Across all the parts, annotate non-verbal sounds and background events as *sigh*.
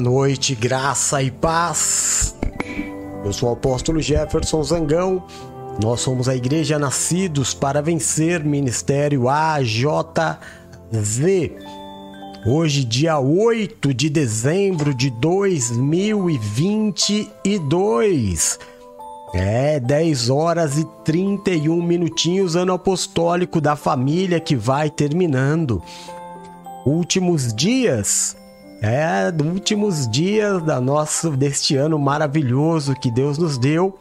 Noite, graça e paz. Eu sou o apóstolo Jefferson Zangão. Nós somos a Igreja Nascidos para Vencer, Ministério AJZ. Hoje, dia 8 de dezembro de 2022. É, 10 horas e 31 minutinhos, ano apostólico da família que vai terminando. Últimos dias é, últimos dias da nossa, deste ano maravilhoso que Deus nos deu,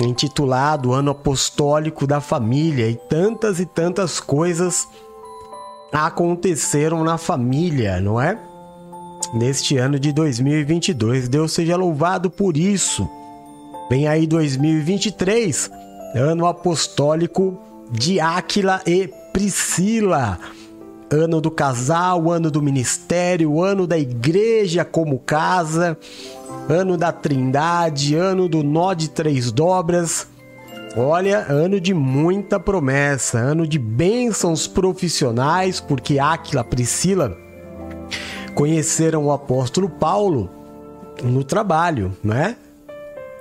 intitulado Ano Apostólico da Família, e tantas e tantas coisas aconteceram na família, não é? Neste ano de 2022. Deus seja louvado por isso. Vem aí 2023, ano apostólico de Áquila e Priscila ano do casal, ano do ministério, ano da igreja como casa, ano da trindade, ano do nó de três dobras. Olha, ano de muita promessa, ano de bênçãos profissionais, porque Áquila, Priscila conheceram o apóstolo Paulo no trabalho, né?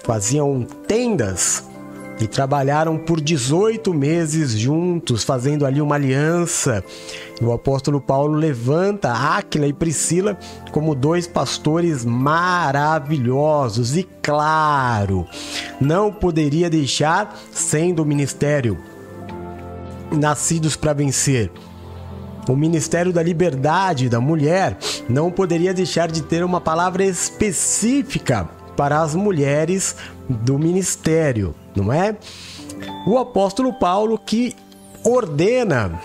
Faziam tendas e trabalharam por 18 meses juntos, fazendo ali uma aliança. O apóstolo Paulo levanta Áquila e Priscila como dois pastores maravilhosos e claro, não poderia deixar sendo o ministério nascidos para vencer. O Ministério da Liberdade da Mulher não poderia deixar de ter uma palavra específica para as mulheres do ministério não é? O apóstolo Paulo que ordena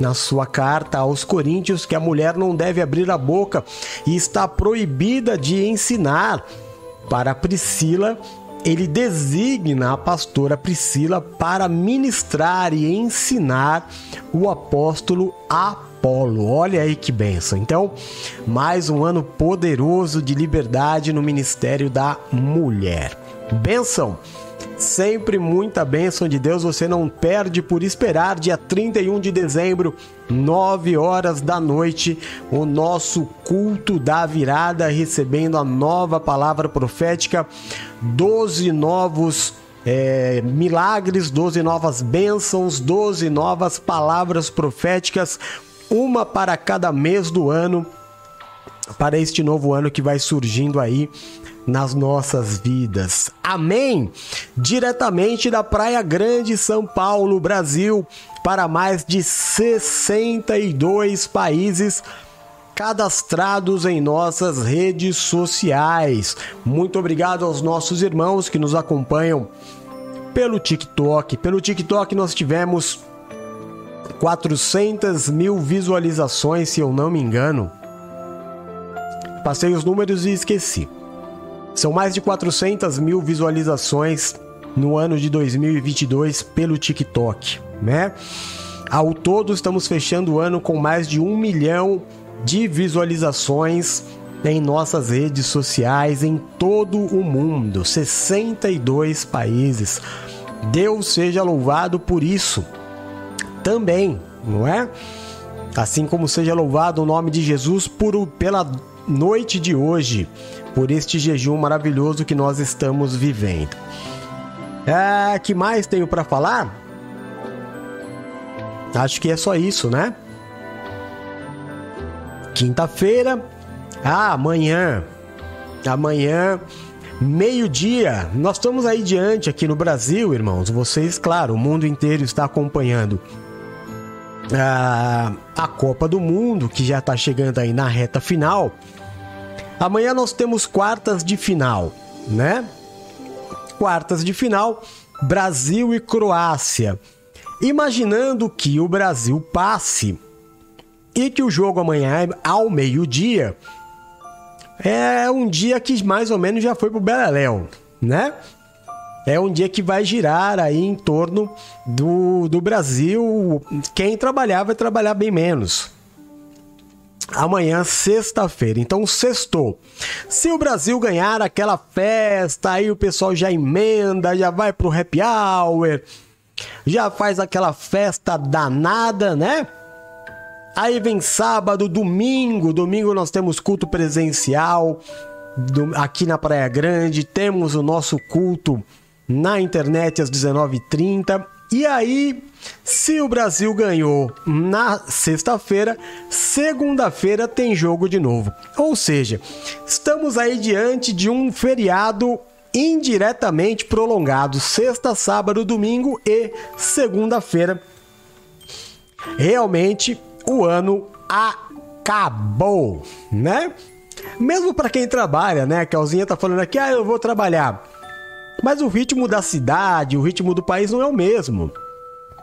na sua carta aos Coríntios que a mulher não deve abrir a boca e está proibida de ensinar. Para Priscila, ele designa a pastora Priscila para ministrar e ensinar o apóstolo Olha aí que benção. Então, mais um ano poderoso de liberdade no ministério da mulher. Benção Sempre muita bênção de Deus, você não perde por esperar. Dia 31 de dezembro, 9 horas da noite, o nosso culto da virada, recebendo a nova palavra profética, 12 novos é, milagres, 12 novas bênçãos, 12 novas palavras proféticas, uma para cada mês do ano, para este novo ano que vai surgindo aí nas nossas vidas. Amém! Diretamente da Praia Grande, São Paulo, Brasil, para mais de 62 países cadastrados em nossas redes sociais. Muito obrigado aos nossos irmãos que nos acompanham pelo TikTok. Pelo TikTok nós tivemos 400 mil visualizações, se eu não me engano. Passei os números e esqueci. São mais de 400 mil visualizações no ano de 2022 pelo TikTok, né? Ao todo, estamos fechando o ano com mais de um milhão de visualizações em nossas redes sociais em todo o mundo, 62 países. Deus seja louvado por isso também, não é? Assim como seja louvado o nome de Jesus por, pela noite de hoje, por este jejum maravilhoso que nós estamos vivendo. É, que mais tenho para falar? Acho que é só isso, né? Quinta-feira, ah, amanhã, amanhã, meio-dia, nós estamos aí diante aqui no Brasil, irmãos. Vocês, claro, o mundo inteiro está acompanhando a, a Copa do Mundo, que já está chegando aí na reta final. Amanhã nós temos quartas de final, né? Quartas de final, Brasil e Croácia. Imaginando que o Brasil passe e que o jogo amanhã é ao meio-dia, é um dia que mais ou menos já foi pro Beleléu, né? É um dia que vai girar aí em torno do, do Brasil. Quem trabalhar vai trabalhar bem menos amanhã, sexta-feira. Então, sextou. Se o Brasil ganhar aquela festa, aí o pessoal já emenda, já vai pro happy hour, já faz aquela festa danada, né? Aí vem sábado, domingo. Domingo nós temos culto presencial aqui na Praia Grande. Temos o nosso culto na internet às 19h30. E aí, se o Brasil ganhou na sexta-feira, segunda-feira tem jogo de novo. Ou seja, estamos aí diante de um feriado indiretamente prolongado, sexta, sábado, domingo e segunda-feira. Realmente o ano acabou, né? Mesmo para quem trabalha, né? A Calzinha tá falando aqui, ah, eu vou trabalhar. Mas o ritmo da cidade, o ritmo do país não é o mesmo.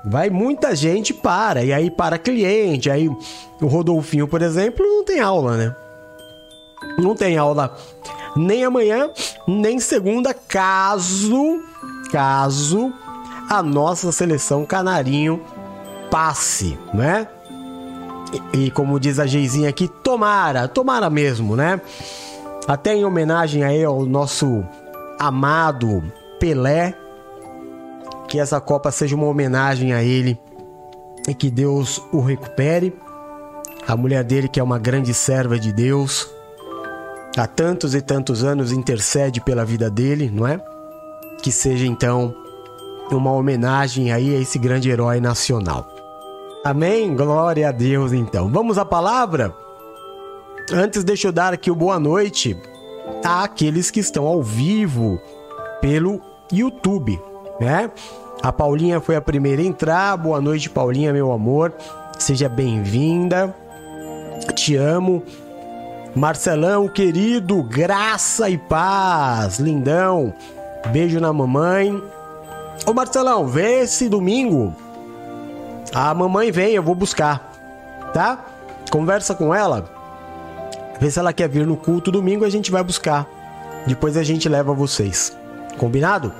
Vai muita gente para, e aí para cliente, aí o Rodolfinho, por exemplo, não tem aula, né? Não tem aula nem amanhã, nem segunda, caso, caso a nossa seleção canarinho passe, né? E, e como diz a Geizinha aqui, tomara, tomara mesmo, né? Até em homenagem aí ao nosso amado Pelé, que essa Copa seja uma homenagem a ele e que Deus o recupere. A mulher dele, que é uma grande serva de Deus, há tantos e tantos anos intercede pela vida dele, não é? Que seja então uma homenagem aí a esse grande herói nacional. Amém? Glória a Deus então. Vamos à palavra? Antes deixa eu dar aqui o boa noite àqueles que estão ao vivo pelo YouTube, né? A Paulinha foi a primeira a entrar. Boa noite, Paulinha, meu amor. Seja bem-vinda. Te amo. Marcelão, querido, graça e paz. Lindão. Beijo na mamãe. Ô Marcelão, vê esse domingo. A mamãe vem, eu vou buscar. Tá? Conversa com ela. Vê se ela quer vir no culto domingo, a gente vai buscar. Depois a gente leva vocês. Combinado?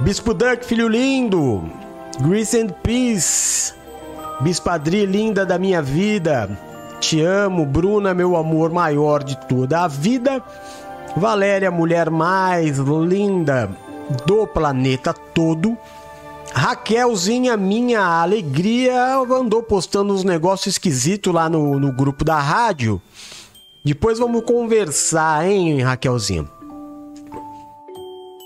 Bispo Duck, filho lindo. Grace and Peace. Bispadri linda da minha vida. Te amo, Bruna, meu amor maior de toda a vida. Valéria, mulher mais linda do planeta todo. Raquelzinha, minha alegria, andou postando uns negócios esquisitos lá no, no grupo da rádio. Depois vamos conversar, hein, Raquelzinha?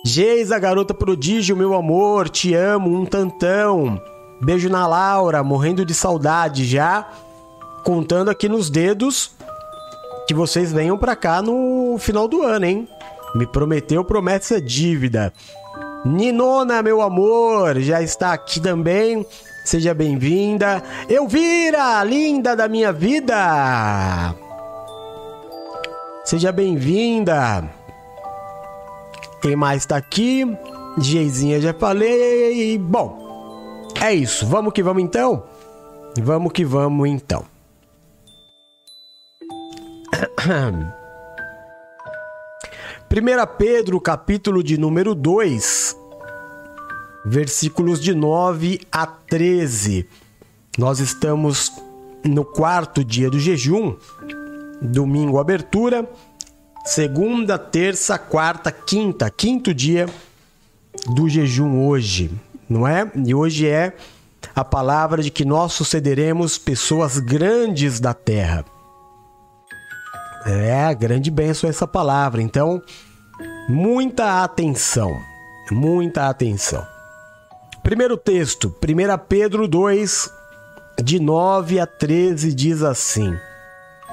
Geisa, garota prodígio, meu amor, te amo, um tantão. Beijo na Laura, morrendo de saudade já. Contando aqui nos dedos que vocês venham pra cá no final do ano, hein? Me prometeu, promete essa dívida. Ninona, meu amor, já está aqui também. Seja bem-vinda. Elvira, linda da minha vida. Seja bem-vinda. Quem mais está aqui? Geizinha já falei. Bom, é isso. Vamos que vamos então? Vamos que vamos então. *coughs* 1 Pedro, capítulo de número 2, versículos de 9 a 13. Nós estamos no quarto dia do jejum, domingo abertura, segunda, terça, quarta, quinta, quinto dia do jejum hoje, não é? E hoje é a palavra de que nós sucederemos pessoas grandes da terra. É, grande bênção essa palavra. Então, muita atenção. Muita atenção. Primeiro texto, 1 Pedro 2, de 9 a 13, diz assim: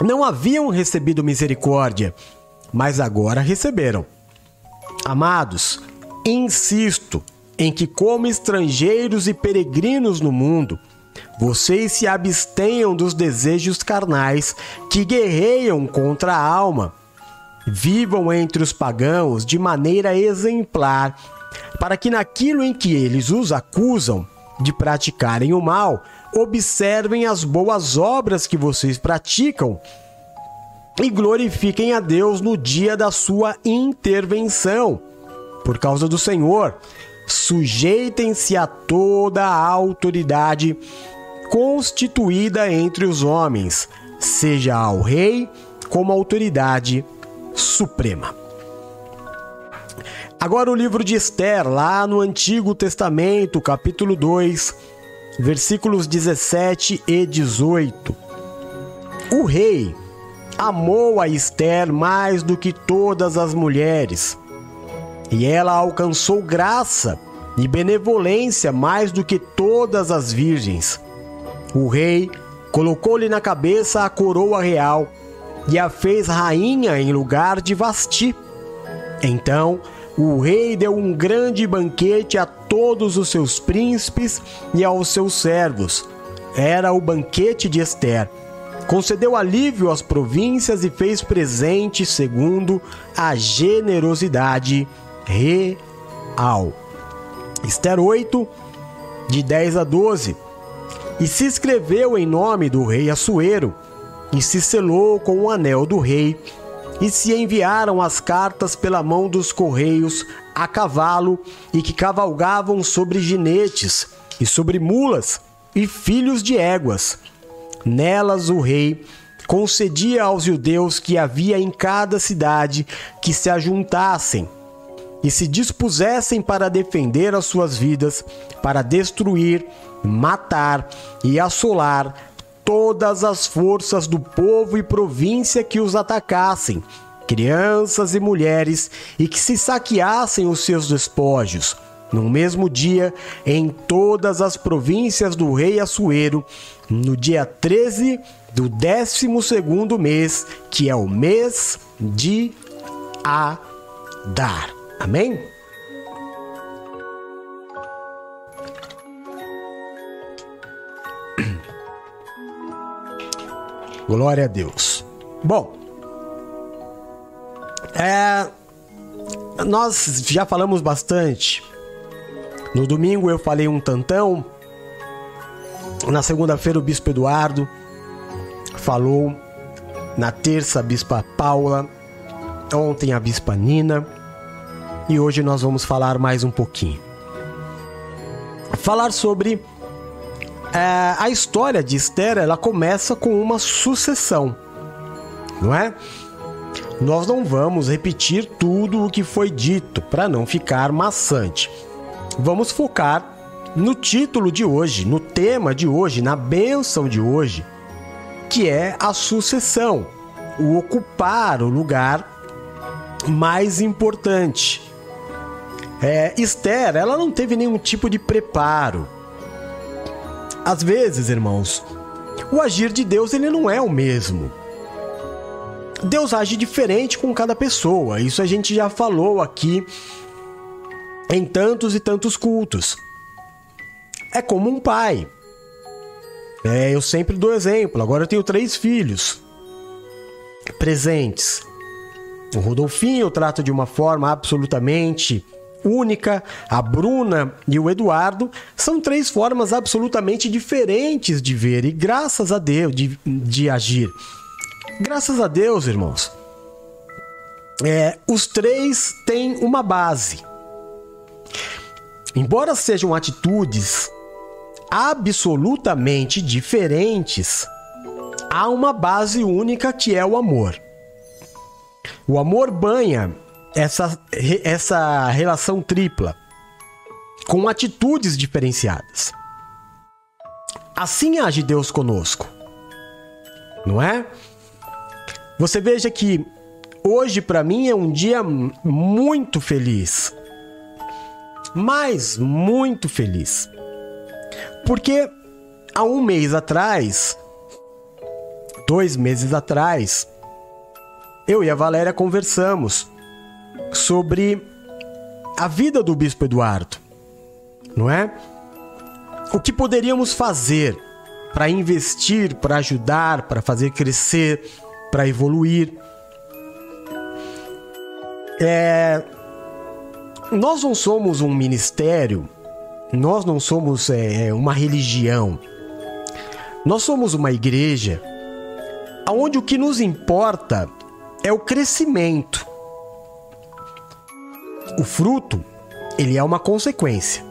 Não haviam recebido misericórdia, mas agora receberam. Amados, insisto em que, como estrangeiros e peregrinos no mundo, vocês se abstenham dos desejos carnais que guerreiam contra a alma. Vivam entre os pagãos de maneira exemplar, para que naquilo em que eles os acusam de praticarem o mal, observem as boas obras que vocês praticam e glorifiquem a Deus no dia da sua intervenção. Por causa do Senhor, sujeitem-se a toda a autoridade constituída entre os homens, seja ao rei como autoridade suprema. Agora o livro de Esther, lá no Antigo Testamento, capítulo 2, versículos 17 e 18. O rei amou a Esther mais do que todas as mulheres, e ela alcançou graça e benevolência mais do que todas as virgens. O rei colocou-lhe na cabeça a coroa real e a fez rainha em lugar de Vasti. Então, o rei deu um grande banquete a todos os seus príncipes e aos seus servos. Era o banquete de Esther. Concedeu alívio às províncias e fez presente segundo a generosidade real. Esther 8, de 10 a 12. E se escreveu em nome do rei Assuero, e se selou com o anel do rei e se enviaram as cartas pela mão dos correios a cavalo e que cavalgavam sobre jinetes e sobre mulas e filhos de éguas. Nelas o rei concedia aos judeus que havia em cada cidade que se ajuntassem e se dispusessem para defender as suas vidas, para destruir, matar e assolar todas as forças do povo e província que os atacassem, crianças e mulheres, e que se saqueassem os seus despojos. No mesmo dia, em todas as províncias do rei Assuero, no dia 13 do 12 mês, que é o mês de Adar. Amém? Glória a Deus. Bom, é, nós já falamos bastante. No domingo eu falei um tantão. Na segunda-feira o Bispo Eduardo falou. Na terça a Bispa Paula. Ontem a Bispa Nina. E hoje nós vamos falar mais um pouquinho. Falar sobre é, a história de Esther ela começa com uma sucessão, não é? Nós não vamos repetir tudo o que foi dito para não ficar maçante. Vamos focar no título de hoje, no tema de hoje, na bênção de hoje, que é a sucessão, o ocupar o lugar mais importante. É, Esther, ela não teve nenhum tipo de preparo às vezes, irmãos, o agir de Deus ele não é o mesmo. Deus age diferente com cada pessoa. Isso a gente já falou aqui em tantos e tantos cultos. É como um pai. É, eu sempre dou exemplo. Agora eu tenho três filhos presentes. O Rodolfinho eu trato de uma forma absolutamente única, a Bruna e o Eduardo são três formas absolutamente diferentes de ver e graças a Deus de, de agir. Graças a Deus, irmãos, é, os três têm uma base. Embora sejam atitudes absolutamente diferentes, há uma base única que é o amor. O amor banha essa, essa relação tripla com atitudes diferenciadas. Assim age Deus conosco, não é? Você veja que hoje para mim é um dia muito feliz, mas muito feliz, porque há um mês atrás, dois meses atrás, eu e a Valéria conversamos sobre a vida do Bispo Eduardo, não é? O que poderíamos fazer para investir, para ajudar, para fazer crescer, para evoluir? É... Nós não somos um ministério, nós não somos é, uma religião. Nós somos uma igreja onde o que nos importa é o crescimento. O fruto, ele é uma consequência.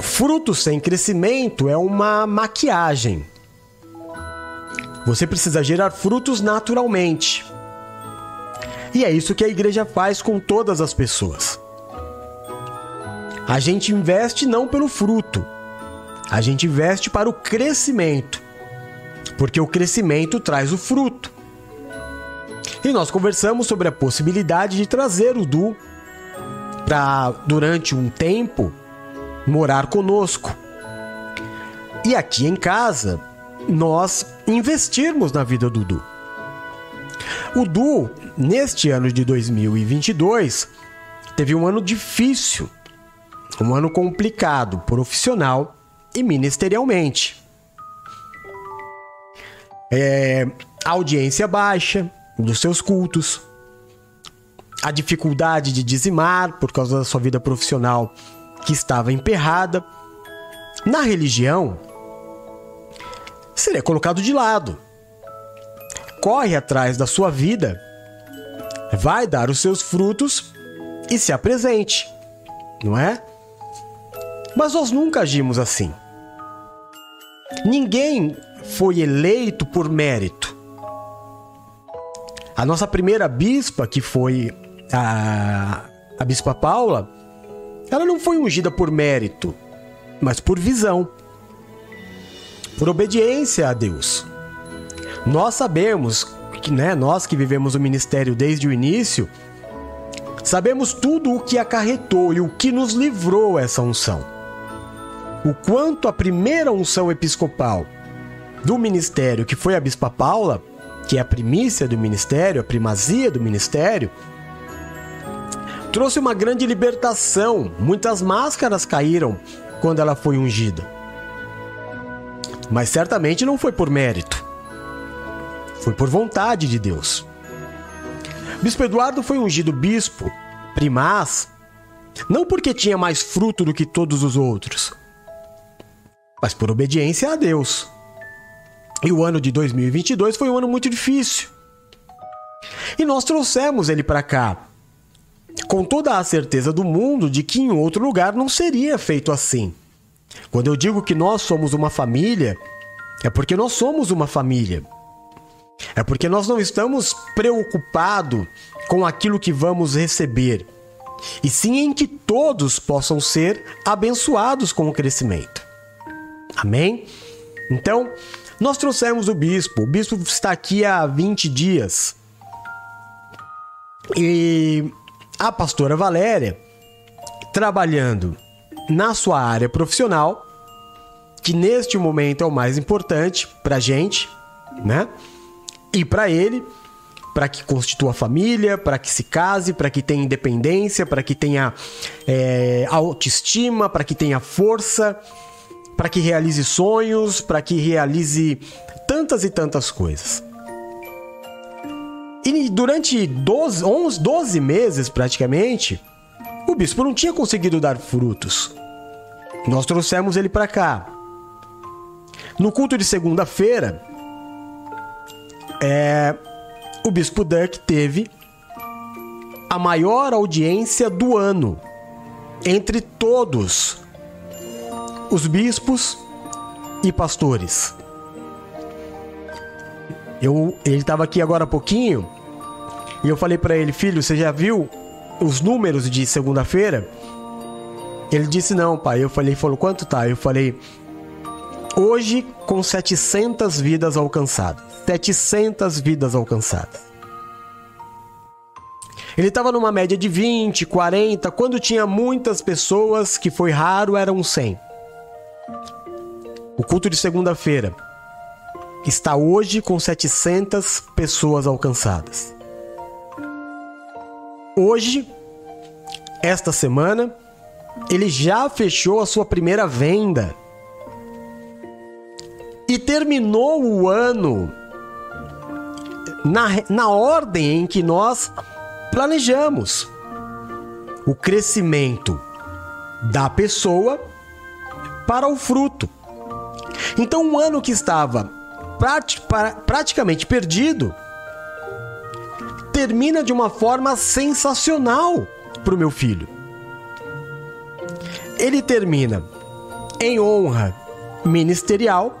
Fruto sem crescimento é uma maquiagem. Você precisa gerar frutos naturalmente. E é isso que a igreja faz com todas as pessoas. A gente investe não pelo fruto, a gente investe para o crescimento, porque o crescimento traz o fruto. E nós conversamos sobre a possibilidade de trazer o Du para, durante um tempo, morar conosco. E aqui em casa, nós investirmos na vida do Du. O Du, neste ano de 2022, teve um ano difícil, um ano complicado, profissional e ministerialmente. É, audiência baixa dos seus cultos, a dificuldade de dizimar por causa da sua vida profissional que estava emperrada. Na religião, seria colocado de lado. Corre atrás da sua vida, vai dar os seus frutos e se apresente, não é? Mas nós nunca agimos assim. Ninguém foi eleito por mérito. A nossa primeira bispa, que foi a, a bispa Paula, ela não foi ungida por mérito, mas por visão, por obediência a Deus. Nós sabemos que, né, nós que vivemos o ministério desde o início, sabemos tudo o que acarretou e o que nos livrou essa unção. O quanto a primeira unção episcopal do ministério, que foi a bispa Paula, que é a primícia do ministério, a primazia do ministério, trouxe uma grande libertação. Muitas máscaras caíram quando ela foi ungida. Mas certamente não foi por mérito. Foi por vontade de Deus. Bispo Eduardo foi ungido bispo, primaz, não porque tinha mais fruto do que todos os outros, mas por obediência a Deus. E o ano de 2022 foi um ano muito difícil. E nós trouxemos ele para cá com toda a certeza do mundo de que em outro lugar não seria feito assim. Quando eu digo que nós somos uma família, é porque nós somos uma família. É porque nós não estamos preocupados com aquilo que vamos receber, e sim em que todos possam ser abençoados com o crescimento. Amém? Então, nós trouxemos o bispo. O bispo está aqui há 20 dias. E a pastora Valéria, trabalhando na sua área profissional, que neste momento é o mais importante para gente, né? E para ele, para que constitua família, para que se case, para que tenha independência, para que tenha é, autoestima, para que tenha força, para que realize sonhos, para que realize tantas e tantas coisas. E durante 12, 11, 12 meses praticamente, o bispo não tinha conseguido dar frutos. Nós trouxemos ele para cá. No culto de segunda-feira, é, o bispo Duck teve a maior audiência do ano entre todos os bispos e pastores. Eu, ele estava aqui agora há pouquinho e eu falei para ele, filho, você já viu os números de segunda-feira? Ele disse não, pai. Eu falei, falou quanto tá? Eu falei hoje com 700 vidas alcançadas. 700 vidas alcançadas. Ele estava numa média de 20, 40, quando tinha muitas pessoas, que foi raro, eram 100. O culto de segunda-feira está hoje com 700 pessoas alcançadas. Hoje, esta semana, ele já fechou a sua primeira venda e terminou o ano na, na ordem em que nós planejamos o crescimento da pessoa para o fruto. Então, um ano que estava prati praticamente perdido termina de uma forma sensacional para o meu filho. Ele termina em honra ministerial,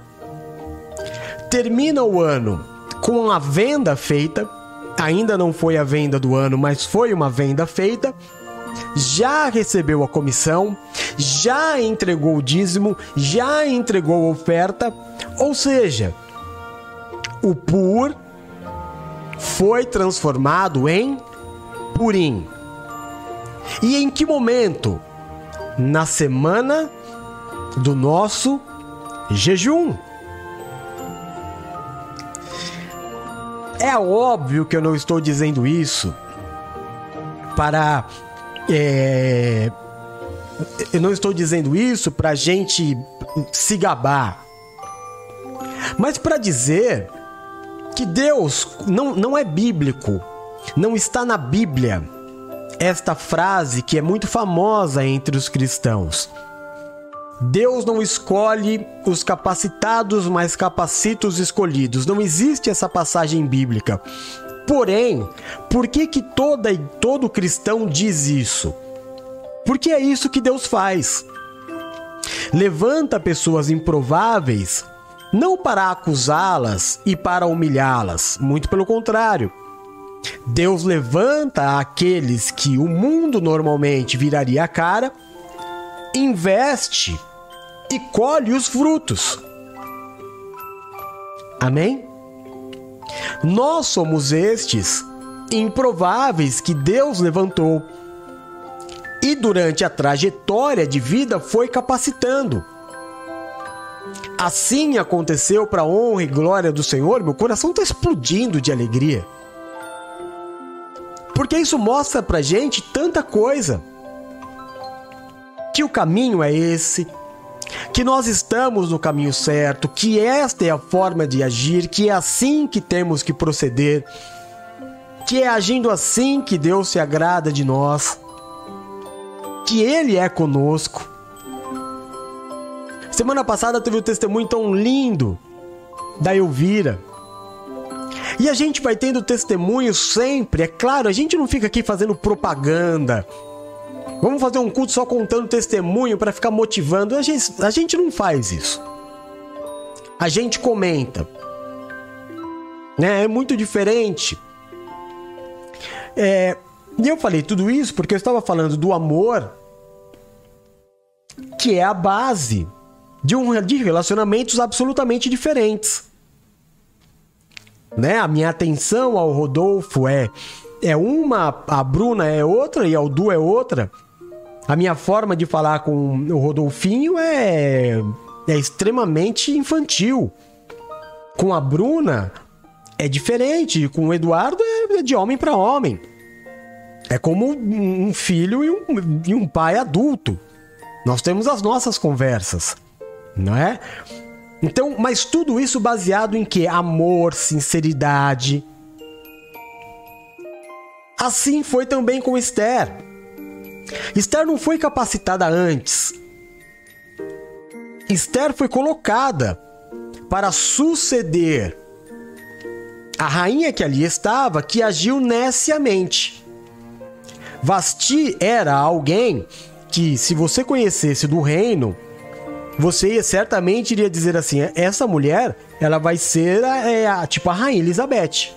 termina o ano com a venda feita, ainda não foi a venda do ano, mas foi uma venda feita, já recebeu a comissão, já entregou o dízimo, já entregou a oferta, ou seja, o pur foi transformado em purim. E em que momento? Na semana do nosso jejum. É óbvio que eu não estou dizendo isso para. É, eu não estou dizendo isso para gente se gabar, mas para dizer que Deus não, não é bíblico, não está na Bíblia esta frase que é muito famosa entre os cristãos. Deus não escolhe os capacitados, mas capacita os escolhidos. Não existe essa passagem bíblica. Porém, por que que toda e todo cristão diz isso? Porque é isso que Deus faz. Levanta pessoas improváveis não para acusá-las e para humilhá-las, muito pelo contrário. Deus levanta aqueles que o mundo normalmente viraria a cara, investe e colhe os frutos. Amém? Nós somos estes improváveis que Deus levantou e durante a trajetória de vida foi capacitando. Assim aconteceu para a honra e glória do Senhor. Meu coração está explodindo de alegria. Porque isso mostra pra gente tanta coisa. Que o caminho é esse, que nós estamos no caminho certo, que esta é a forma de agir, que é assim que temos que proceder, que é agindo assim que Deus se agrada de nós, que Ele é conosco. Semana passada teve um testemunho tão lindo da Elvira e a gente vai tendo testemunho sempre, é claro, a gente não fica aqui fazendo propaganda. Vamos fazer um culto só contando testemunho para ficar motivando. A gente, a gente não faz isso. A gente comenta. Né? É muito diferente. É, e eu falei tudo isso porque eu estava falando do amor, que é a base de, um, de relacionamentos absolutamente diferentes né? A minha atenção ao Rodolfo é é uma, a Bruna é outra e a Du é outra. A minha forma de falar com o Rodolfinho é é extremamente infantil. Com a Bruna é diferente, com o Eduardo é de homem para homem. É como um filho e um, e um pai adulto. Nós temos as nossas conversas, não é? Então, mas tudo isso baseado em que? Amor, sinceridade. Assim foi também com Esther. Esther não foi capacitada antes. Esther foi colocada para suceder a rainha que ali estava, que agiu neciamente. Vasti era alguém que, se você conhecesse do reino, você certamente iria dizer assim: essa mulher, ela vai ser a, é, a, tipo a rainha Elizabeth,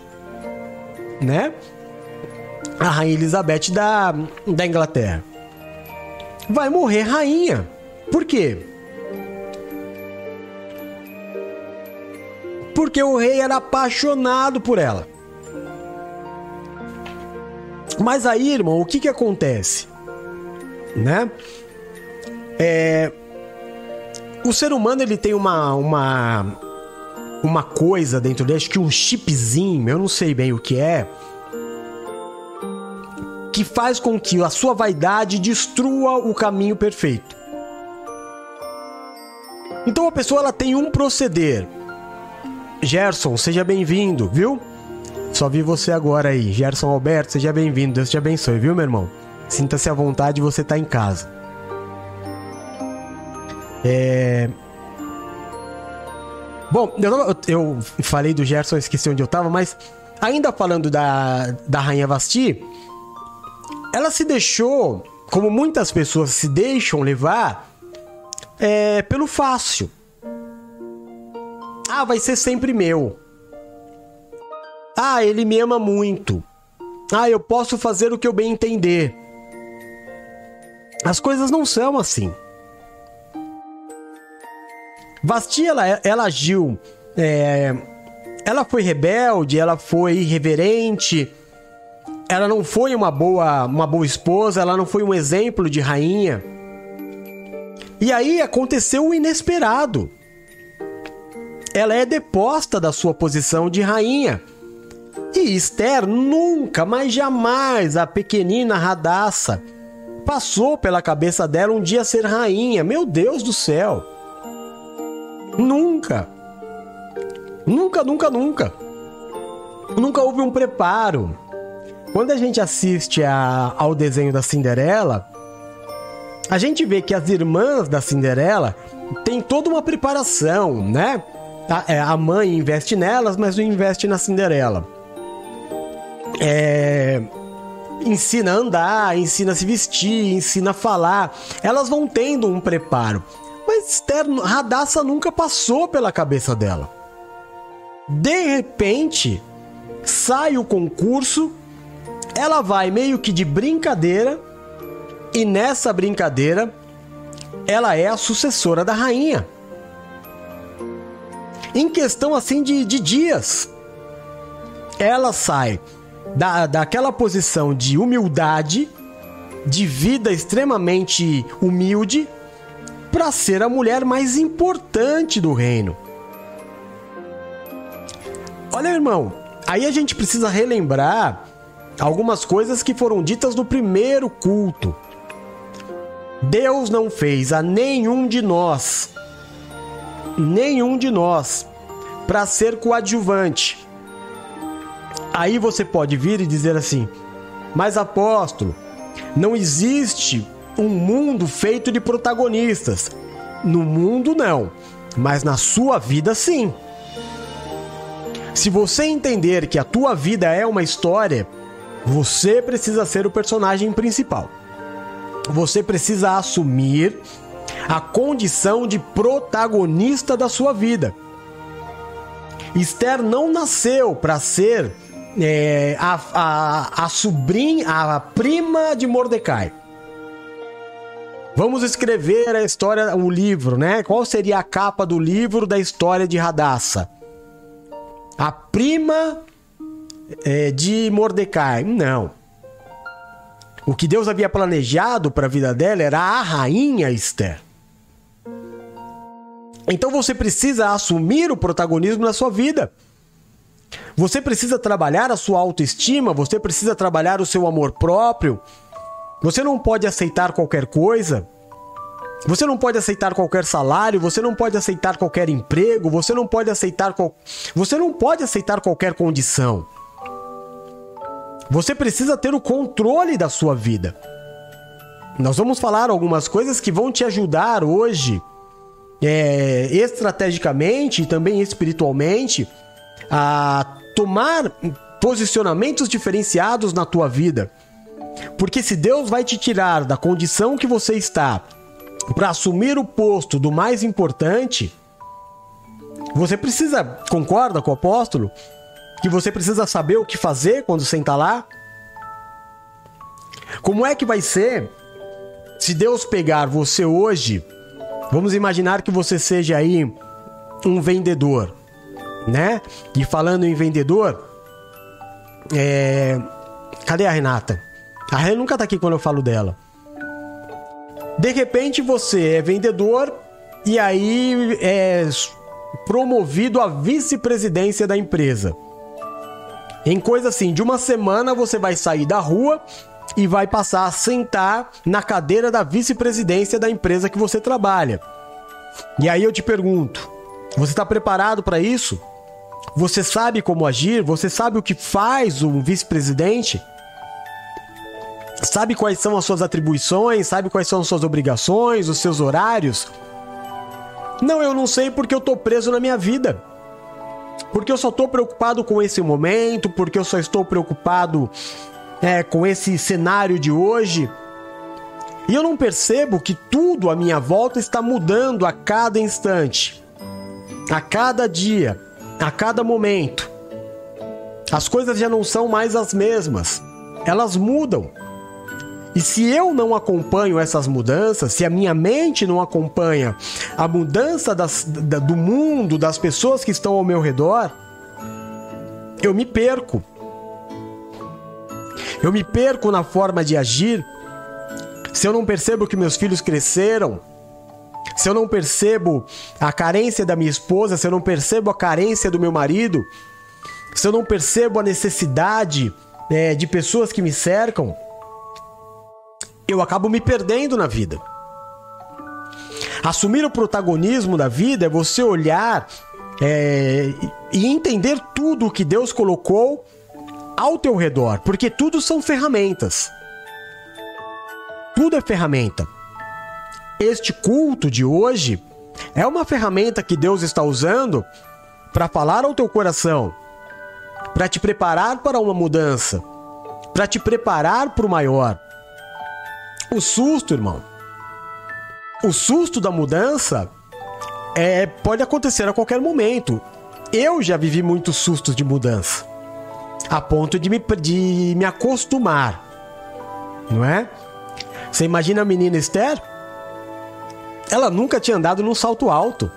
né? A rainha Elizabeth da, da Inglaterra. Vai morrer rainha. Por quê? Porque o rei era apaixonado por ela. Mas aí, irmão, o que que acontece? Né? É, o ser humano ele tem uma uma uma coisa dentro dele, acho que um chipzinho, eu não sei bem o que é, que faz com que a sua vaidade destrua o caminho perfeito. Então a pessoa ela tem um proceder. Gerson, seja bem-vindo, viu? Só vi você agora aí. Gerson Alberto, seja bem-vindo. Deus te abençoe, viu, meu irmão? Sinta-se à vontade, você tá em casa. É... Bom, eu, eu falei do Gerson, esqueci onde eu tava, mas ainda falando da, da Rainha Vasti, ela se deixou, como muitas pessoas se deixam levar, é, pelo fácil. Ah, vai ser sempre meu. Ah, ele me ama muito. Ah, eu posso fazer o que eu bem entender. As coisas não são assim. Vasti, ela, ela agiu. É, ela foi rebelde, ela foi irreverente. Ela não foi uma boa, uma boa esposa, ela não foi um exemplo de rainha. E aí aconteceu o inesperado. Ela é deposta da sua posição de rainha. E Esther nunca, mas jamais a pequenina Radassa passou pela cabeça dela um dia ser rainha. Meu Deus do céu! Nunca. Nunca, nunca, nunca. Nunca houve um preparo. Quando a gente assiste a, ao desenho da Cinderela, a gente vê que as irmãs da Cinderela têm toda uma preparação, né? A, é, a mãe investe nelas, mas não investe na Cinderela. É, ensina a andar, ensina a se vestir, ensina a falar. Elas vão tendo um preparo. Mas Radassa nunca passou pela cabeça dela. De repente, sai o concurso, ela vai meio que de brincadeira, e nessa brincadeira, ela é a sucessora da rainha. Em questão assim de, de dias, ela sai da, daquela posição de humildade, de vida extremamente humilde, para ser a mulher mais importante do reino. Olha, irmão, aí a gente precisa relembrar algumas coisas que foram ditas no primeiro culto. Deus não fez a nenhum de nós, nenhum de nós, para ser coadjuvante. Aí você pode vir e dizer assim: Mas apóstolo, não existe um mundo feito de protagonistas. No mundo, não, mas na sua vida, sim. Se você entender que a tua vida é uma história, você precisa ser o personagem principal. Você precisa assumir a condição de protagonista da sua vida. Esther não nasceu para ser é, a, a, a sobrinha, a prima de Mordecai. Vamos escrever a história, o livro, né? Qual seria a capa do livro da história de Radassa? A prima é, de Mordecai. Não. O que Deus havia planejado para a vida dela era a rainha Esther. Então você precisa assumir o protagonismo na sua vida. Você precisa trabalhar a sua autoestima, você precisa trabalhar o seu amor próprio, você não pode aceitar qualquer coisa. Você não pode aceitar qualquer salário, você não pode aceitar qualquer emprego, você não pode aceitar qual... você não pode aceitar qualquer condição. Você precisa ter o controle da sua vida. Nós vamos falar algumas coisas que vão te ajudar hoje, é, estrategicamente e também espiritualmente, a tomar posicionamentos diferenciados na tua vida. Porque se Deus vai te tirar da condição que você está para assumir o posto do mais importante, você precisa, concorda com o apóstolo? Que você precisa saber o que fazer quando senta lá? Como é que vai ser se Deus pegar você hoje? Vamos imaginar que você seja aí um vendedor, né? E falando em vendedor, é... cadê a Renata? A Rê nunca tá aqui quando eu falo dela. De repente você é vendedor e aí é promovido à vice-presidência da empresa. Em coisa assim, de uma semana você vai sair da rua e vai passar a sentar na cadeira da vice-presidência da empresa que você trabalha. E aí eu te pergunto: você está preparado para isso? Você sabe como agir? Você sabe o que faz um vice-presidente? sabe quais são as suas atribuições, sabe quais são as suas obrigações, os seus horários. Não, eu não sei porque eu tô preso na minha vida. Porque eu só estou preocupado com esse momento, porque eu só estou preocupado é, com esse cenário de hoje. E eu não percebo que tudo à minha volta está mudando a cada instante, a cada dia, a cada momento. As coisas já não são mais as mesmas, elas mudam. E se eu não acompanho essas mudanças, se a minha mente não acompanha a mudança das, da, do mundo, das pessoas que estão ao meu redor, eu me perco. Eu me perco na forma de agir. Se eu não percebo que meus filhos cresceram, se eu não percebo a carência da minha esposa, se eu não percebo a carência do meu marido, se eu não percebo a necessidade é, de pessoas que me cercam, eu acabo me perdendo na vida. Assumir o protagonismo da vida é você olhar é, e entender tudo o que Deus colocou ao teu redor, porque tudo são ferramentas. Tudo é ferramenta. Este culto de hoje é uma ferramenta que Deus está usando para falar ao teu coração, para te preparar para uma mudança, para te preparar para o maior. O susto, irmão. O susto da mudança é, pode acontecer a qualquer momento. Eu já vivi muitos sustos de mudança. A ponto de me, de me acostumar. Não é? Você imagina a menina Esther? Ela nunca tinha andado num salto alto.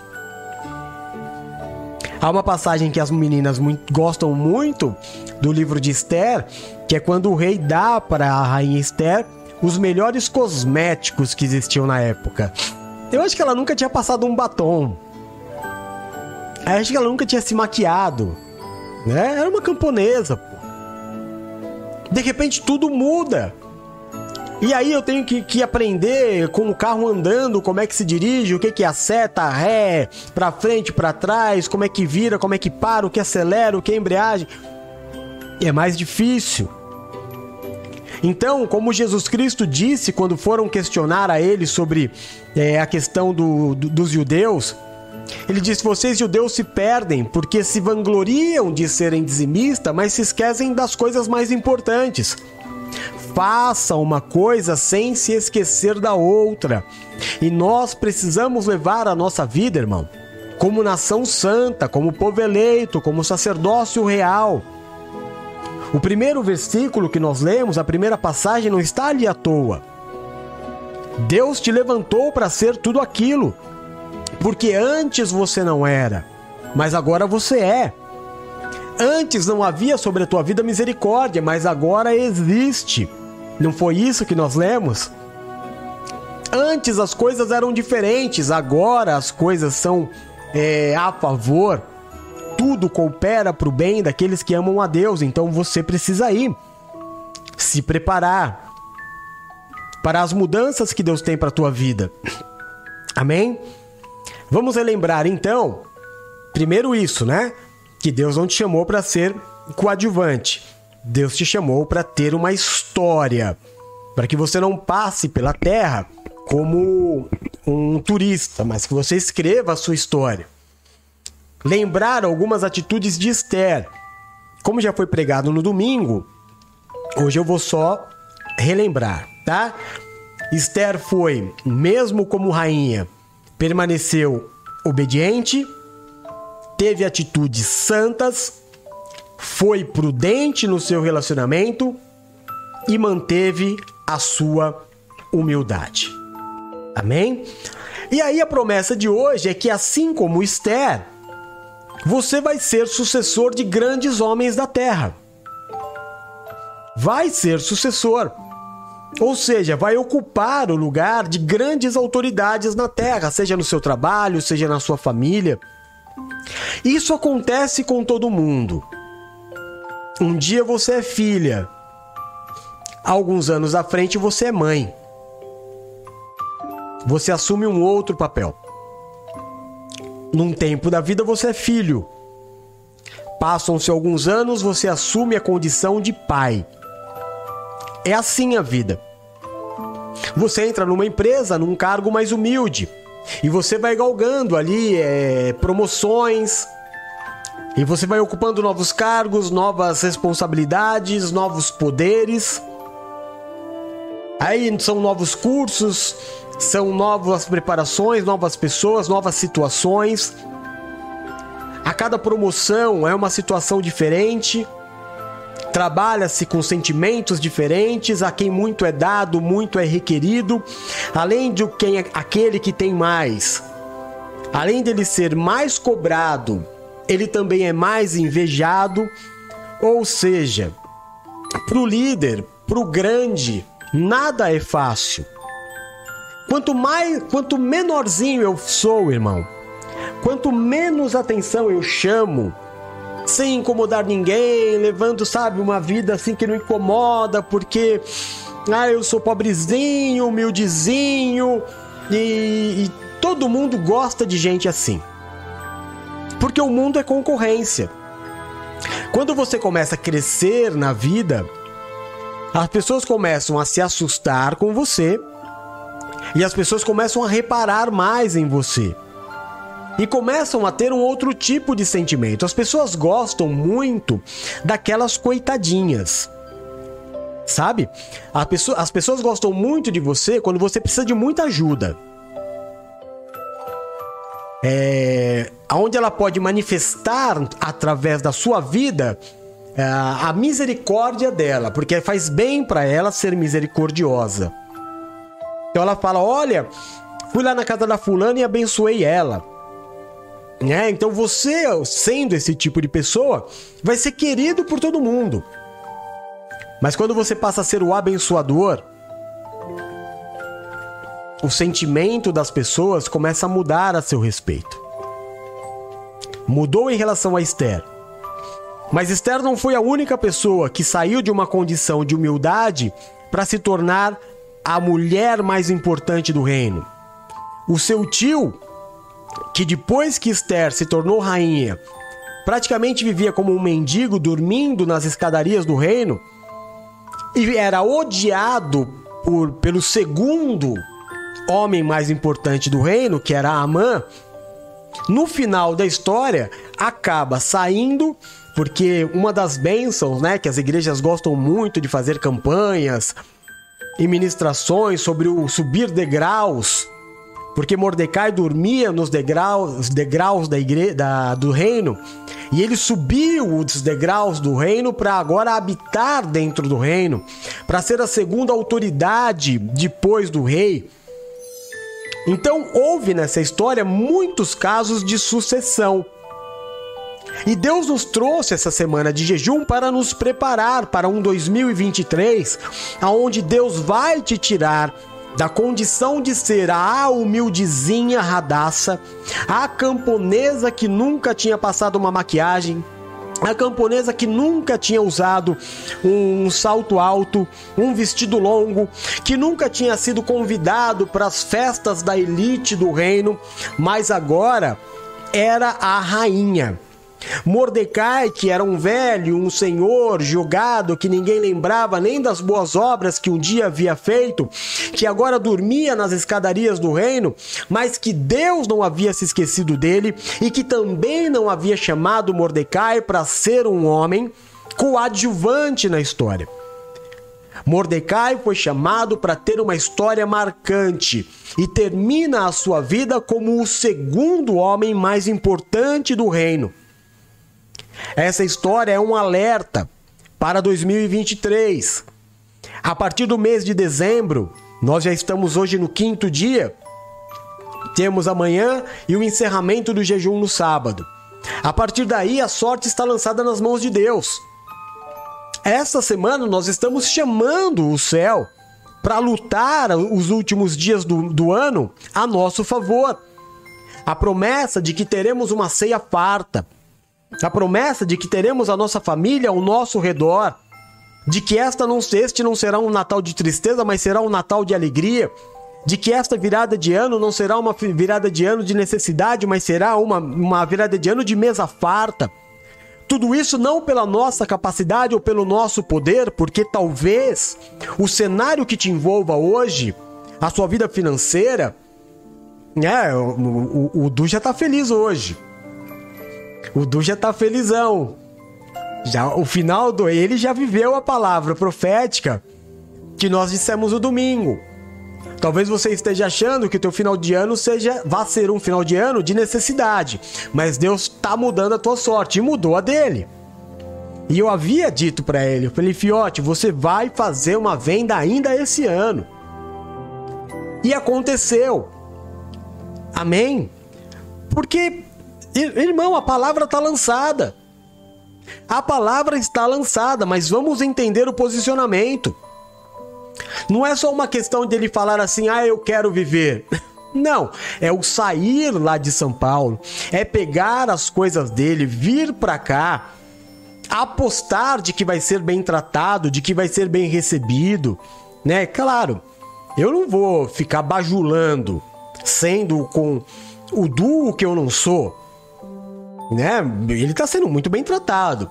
Há uma passagem que as meninas muito, gostam muito do livro de Esther, que é quando o rei dá para a rainha Esther os melhores cosméticos que existiam na época. Eu acho que ela nunca tinha passado um batom. Eu acho que ela nunca tinha se maquiado. Né? Era uma camponesa, pô. De repente tudo muda. E aí eu tenho que, que, aprender com o carro andando, como é que se dirige, o que que é a seta, ré, pra frente, para trás, como é que vira, como é que para, o que acelera, o que é embreagem. É mais difícil. Então, como Jesus Cristo disse quando foram questionar a ele sobre é, a questão do, do, dos judeus, ele disse: Vocês judeus se perdem porque se vangloriam de serem dizimistas, mas se esquecem das coisas mais importantes. Faça uma coisa sem se esquecer da outra. E nós precisamos levar a nossa vida, irmão, como nação santa, como povo eleito, como sacerdócio real o primeiro versículo que nós lemos, a primeira passagem, não está ali à toa. Deus te levantou para ser tudo aquilo, porque antes você não era, mas agora você é. Antes não havia sobre a tua vida misericórdia, mas agora existe. Não foi isso que nós lemos? Antes as coisas eram diferentes, agora as coisas são é, a favor tudo coopera para o bem daqueles que amam a Deus. Então você precisa ir se preparar para as mudanças que Deus tem para a tua vida. Amém? Vamos relembrar então, primeiro isso, né? Que Deus não te chamou para ser coadjuvante. Deus te chamou para ter uma história, para que você não passe pela terra como um turista, mas que você escreva a sua história lembrar algumas atitudes de Esther. Como já foi pregado no domingo, hoje eu vou só relembrar, tá? Esther foi, mesmo como rainha, permaneceu obediente, teve atitudes santas, foi prudente no seu relacionamento e manteve a sua humildade. Amém? E aí a promessa de hoje é que assim como Esther, você vai ser sucessor de grandes homens da terra. Vai ser sucessor. Ou seja, vai ocupar o lugar de grandes autoridades na terra, seja no seu trabalho, seja na sua família. Isso acontece com todo mundo. Um dia você é filha, alguns anos à frente você é mãe. Você assume um outro papel. Num tempo da vida você é filho. Passam-se alguns anos, você assume a condição de pai. É assim a vida. Você entra numa empresa, num cargo mais humilde. E você vai galgando ali é, promoções, e você vai ocupando novos cargos, novas responsabilidades, novos poderes. Aí são novos cursos, são novas preparações, novas pessoas, novas situações. A cada promoção é uma situação diferente. Trabalha-se com sentimentos diferentes, a quem muito é dado, muito é requerido, além de quem é aquele que tem mais. Além dele ser mais cobrado, ele também é mais invejado. Ou seja, para o líder, para o grande, nada é fácil. Quanto mais, quanto menorzinho eu sou, irmão, quanto menos atenção eu chamo, sem incomodar ninguém, levando, sabe, uma vida assim que não incomoda, porque ah, eu sou pobrezinho, humildezinho, e, e todo mundo gosta de gente assim. Porque o mundo é concorrência. Quando você começa a crescer na vida, as pessoas começam a se assustar com você e as pessoas começam a reparar mais em você. E começam a ter um outro tipo de sentimento. As pessoas gostam muito daquelas coitadinhas. Sabe? as pessoas gostam muito de você quando você precisa de muita ajuda é, onde ela pode manifestar através da sua vida é, a misericórdia dela, porque faz bem para ela ser misericordiosa. Então ela fala: Olha, fui lá na casa da fulana e abençoei ela. É, então você, sendo esse tipo de pessoa, vai ser querido por todo mundo. Mas quando você passa a ser o abençoador, o sentimento das pessoas começa a mudar a seu respeito. Mudou em relação a Esther. Mas Esther não foi a única pessoa que saiu de uma condição de humildade para se tornar a mulher mais importante do reino. O seu tio, que depois que Esther se tornou rainha, praticamente vivia como um mendigo dormindo nas escadarias do reino, e era odiado por, pelo segundo homem mais importante do reino, que era Amã, no final da história acaba saindo porque uma das bênçãos, né, que as igrejas gostam muito de fazer campanhas e ministrações sobre o subir degraus, porque Mordecai dormia nos degraus, degraus da igreja, da, do reino, e ele subiu os degraus do reino para agora habitar dentro do reino, para ser a segunda autoridade depois do rei. Então houve nessa história muitos casos de sucessão. E Deus nos trouxe essa semana de jejum para nos preparar para um 2023, aonde Deus vai te tirar da condição de ser a humildezinha radaça, a camponesa que nunca tinha passado uma maquiagem, a camponesa que nunca tinha usado um salto alto, um vestido longo, que nunca tinha sido convidado para as festas da elite do reino, mas agora era a rainha. Mordecai, que era um velho, um senhor jogado, que ninguém lembrava nem das boas obras que um dia havia feito, que agora dormia nas escadarias do reino, mas que Deus não havia se esquecido dele e que também não havia chamado Mordecai para ser um homem coadjuvante na história. Mordecai foi chamado para ter uma história marcante e termina a sua vida como o segundo homem mais importante do reino. Essa história é um alerta para 2023. A partir do mês de dezembro, nós já estamos hoje no quinto dia. Temos amanhã e o encerramento do jejum no sábado. A partir daí, a sorte está lançada nas mãos de Deus. Esta semana nós estamos chamando o céu para lutar os últimos dias do, do ano a nosso favor. A promessa de que teremos uma ceia farta, a promessa de que teremos a nossa família ao nosso redor, de que esta não, este não será um Natal de tristeza, mas será um Natal de alegria, de que esta virada de ano não será uma virada de ano de necessidade, mas será uma, uma virada de ano de mesa farta. Tudo isso não pela nossa capacidade ou pelo nosso poder, porque talvez o cenário que te envolva hoje, a sua vida financeira, É, o, o, o Du já tá feliz hoje. O Du já tá felizão. Já, o final do ele já viveu a palavra profética que nós dissemos no domingo. Talvez você esteja achando que o teu final de ano seja vá ser um final de ano de necessidade, mas Deus está mudando a tua sorte e mudou a dele. E eu havia dito para ele, falei, Fiote, você vai fazer uma venda ainda esse ano. E aconteceu. Amém? Porque, irmão, a palavra está lançada. A palavra está lançada, mas vamos entender o posicionamento. Não é só uma questão de ele falar assim, ah, eu quero viver. *laughs* Não, é o sair lá de São Paulo, é pegar as coisas dele, vir para cá, apostar de que vai ser bem tratado, de que vai ser bem recebido, né? Claro, eu não vou ficar bajulando, sendo com o duo que eu não sou, né? Ele tá sendo muito bem tratado.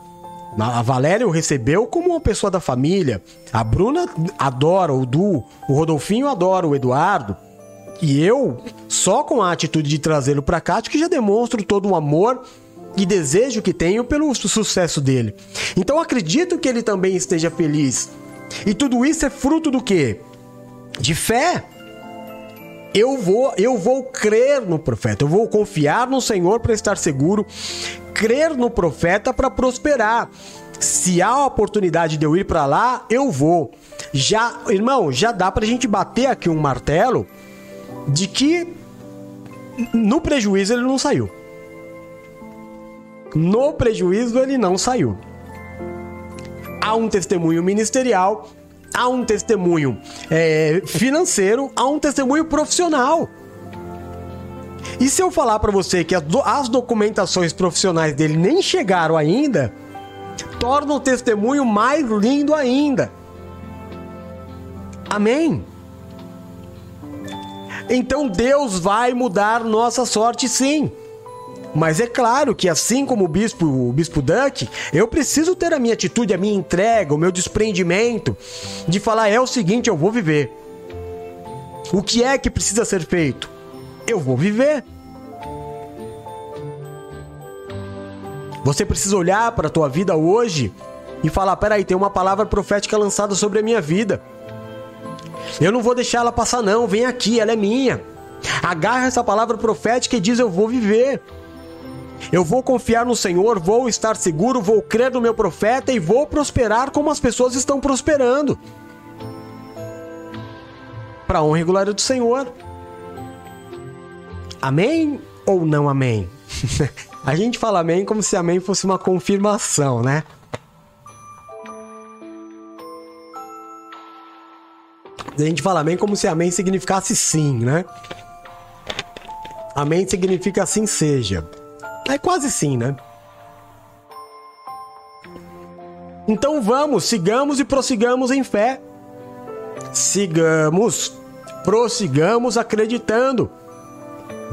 A Valéria o recebeu como uma pessoa da família. A Bruna adora o Du. O Rodolfinho adora o Eduardo. E eu, só com a atitude de trazê-lo para cá, acho que já demonstro todo o amor e desejo que tenho pelo sucesso dele. Então acredito que ele também esteja feliz. E tudo isso é fruto do quê? De fé. Eu vou, eu vou crer no profeta, eu vou confiar no Senhor para estar seguro, crer no profeta para prosperar. Se há a oportunidade de eu ir para lá, eu vou. Já, irmão, já dá pra gente bater aqui um martelo de que no prejuízo ele não saiu. No prejuízo ele não saiu. Há um testemunho ministerial há um testemunho é, financeiro, há um testemunho profissional. E se eu falar para você que as documentações profissionais dele nem chegaram ainda, torna o testemunho mais lindo ainda. Amém? Então Deus vai mudar nossa sorte sim. Mas é claro que assim como o bispo, o bispo Duck, eu preciso ter a minha atitude, a minha entrega, o meu desprendimento de falar é o seguinte, eu vou viver. O que é que precisa ser feito? Eu vou viver. Você precisa olhar para a tua vida hoje e falar: peraí, tem uma palavra profética lançada sobre a minha vida. Eu não vou deixar ela passar, não. Vem aqui, ela é minha. Agarra essa palavra profética e diz: Eu vou viver. Eu vou confiar no Senhor, vou estar seguro, vou crer no meu profeta e vou prosperar como as pessoas estão prosperando. Para honra e glória do Senhor. Amém ou não amém? *laughs* a gente fala amém como se amém fosse uma confirmação, né? A gente fala amém como se amém significasse sim, né? Amém significa assim seja. É quase sim, né? Então vamos, sigamos e prossigamos em fé. Sigamos, prossigamos acreditando.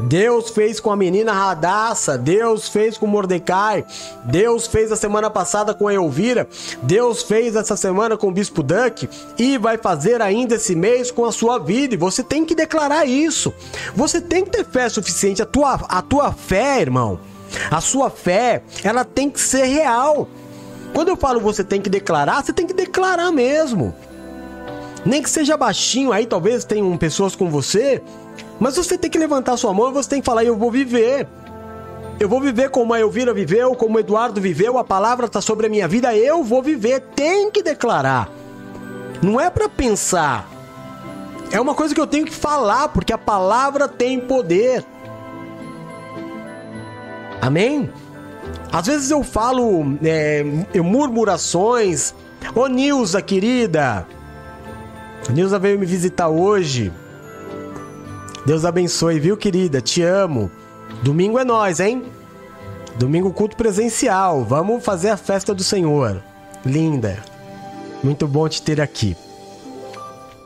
Deus fez com a menina Radassa, Deus fez com Mordecai, Deus fez a semana passada com a Elvira, Deus fez essa semana com o Bispo Duck e vai fazer ainda esse mês com a sua vida. E você tem que declarar isso. Você tem que ter fé suficiente. A tua, a tua fé, irmão, a sua fé, ela tem que ser real. Quando eu falo você tem que declarar, você tem que declarar mesmo. Nem que seja baixinho aí, talvez tenham pessoas com você, mas você tem que levantar sua mão e você tem que falar: Eu vou viver. Eu vou viver como a Elvira viveu, como o Eduardo viveu, a palavra está sobre a minha vida, eu vou viver. Tem que declarar. Não é para pensar. É uma coisa que eu tenho que falar, porque a palavra tem poder. Amém? Às vezes eu falo é, murmurações. Ô Nilza, querida. Nilza veio me visitar hoje. Deus abençoe, viu, querida? Te amo. Domingo é nós, hein? Domingo culto presencial. Vamos fazer a festa do Senhor. Linda. Muito bom te ter aqui.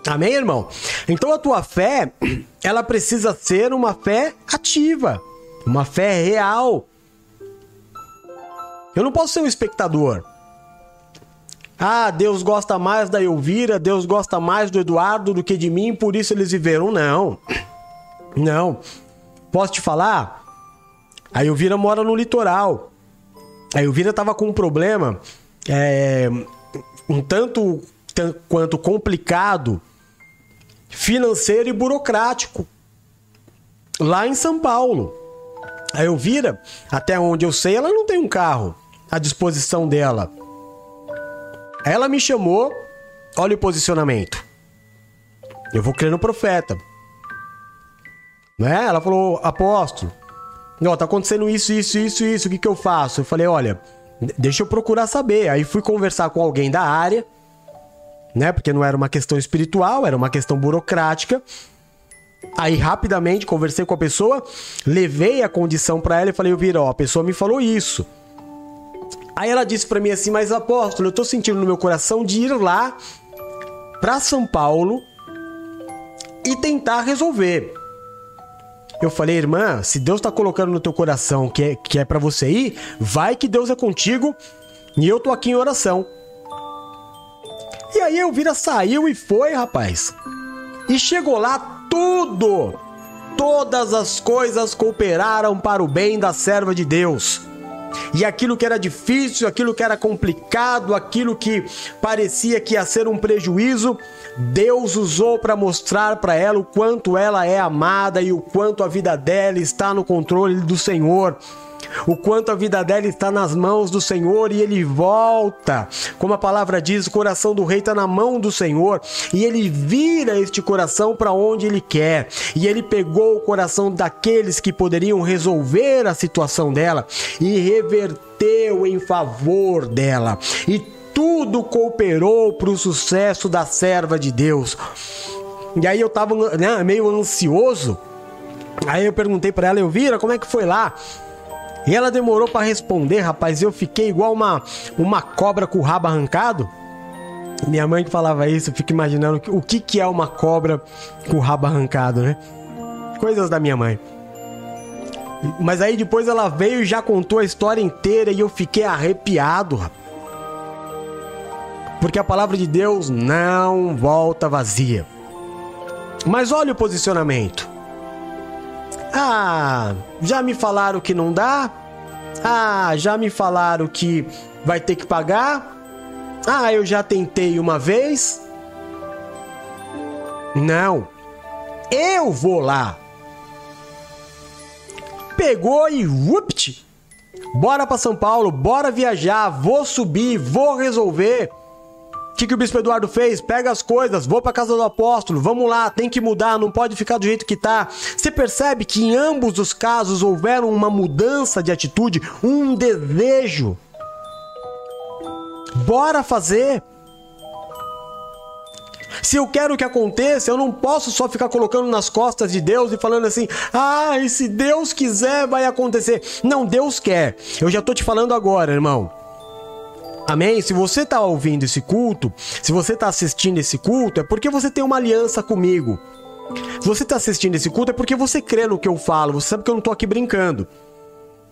Amém, irmão? Então a tua fé, *clears throat* ela precisa ser uma fé ativa. Uma fé real. Eu não posso ser um espectador. Ah, Deus gosta mais da Elvira, Deus gosta mais do Eduardo do que de mim, por isso eles viveram. Não. *clears throat* Não. posso te falar? A Elvira mora no litoral. A Elvira tava com um problema é, um tanto quanto complicado, financeiro e burocrático. Lá em São Paulo. A Elvira, até onde eu sei, ela não tem um carro à disposição dela. Ela me chamou, olha o posicionamento. Eu vou crer no profeta. Né? Ela falou, apóstolo, ó, tá acontecendo isso, isso, isso, isso, o que, que eu faço? Eu falei, olha, deixa eu procurar saber. Aí fui conversar com alguém da área, né? Porque não era uma questão espiritual, era uma questão burocrática. Aí rapidamente conversei com a pessoa, levei a condição para ela e falei, Vira, ó, a pessoa me falou isso. Aí ela disse para mim assim, mas apóstolo, eu tô sentindo no meu coração de ir lá para São Paulo e tentar resolver. Eu falei, irmã, se Deus tá colocando no teu coração que é, que é para você ir, vai que Deus é contigo e eu tô aqui em oração. E aí eu vira saiu e foi, rapaz. E chegou lá tudo. Todas as coisas cooperaram para o bem da serva de Deus. E aquilo que era difícil, aquilo que era complicado, aquilo que parecia que ia ser um prejuízo, Deus usou para mostrar para ela o quanto ela é amada e o quanto a vida dela está no controle do Senhor o quanto a vida dela está nas mãos do Senhor e ele volta. Como a palavra diz, o coração do rei está na mão do Senhor e ele vira este coração para onde ele quer. E ele pegou o coração daqueles que poderiam resolver a situação dela e reverteu em favor dela. E tudo cooperou para o sucesso da serva de Deus. E aí eu tava né, meio ansioso. Aí eu perguntei para ela, Elvira, como é que foi lá? E ela demorou para responder, rapaz. Eu fiquei igual uma, uma cobra com o rabo arrancado. Minha mãe que falava isso, eu fico imaginando o que, que é uma cobra com o rabo arrancado, né? Coisas da minha mãe. Mas aí depois ela veio e já contou a história inteira e eu fiquei arrepiado. Porque a palavra de Deus não volta vazia. Mas olha o posicionamento. Ah, já me falaram que não dá? Ah, já me falaram que vai ter que pagar? Ah, eu já tentei uma vez? Não. Eu vou lá. Pegou e whoopt. Bora para São Paulo, bora viajar, vou subir, vou resolver. Que, que o bispo Eduardo fez? Pega as coisas, vou para casa do apóstolo, vamos lá, tem que mudar, não pode ficar do jeito que tá. Você percebe que em ambos os casos houveram uma mudança de atitude, um desejo. Bora fazer. Se eu quero que aconteça, eu não posso só ficar colocando nas costas de Deus e falando assim: "Ah, e se Deus quiser vai acontecer". Não, Deus quer. Eu já tô te falando agora, irmão. Amém? Se você está ouvindo esse culto, se você está assistindo esse culto, é porque você tem uma aliança comigo. Se você está assistindo esse culto, é porque você crê no que eu falo. Você sabe que eu não estou aqui brincando.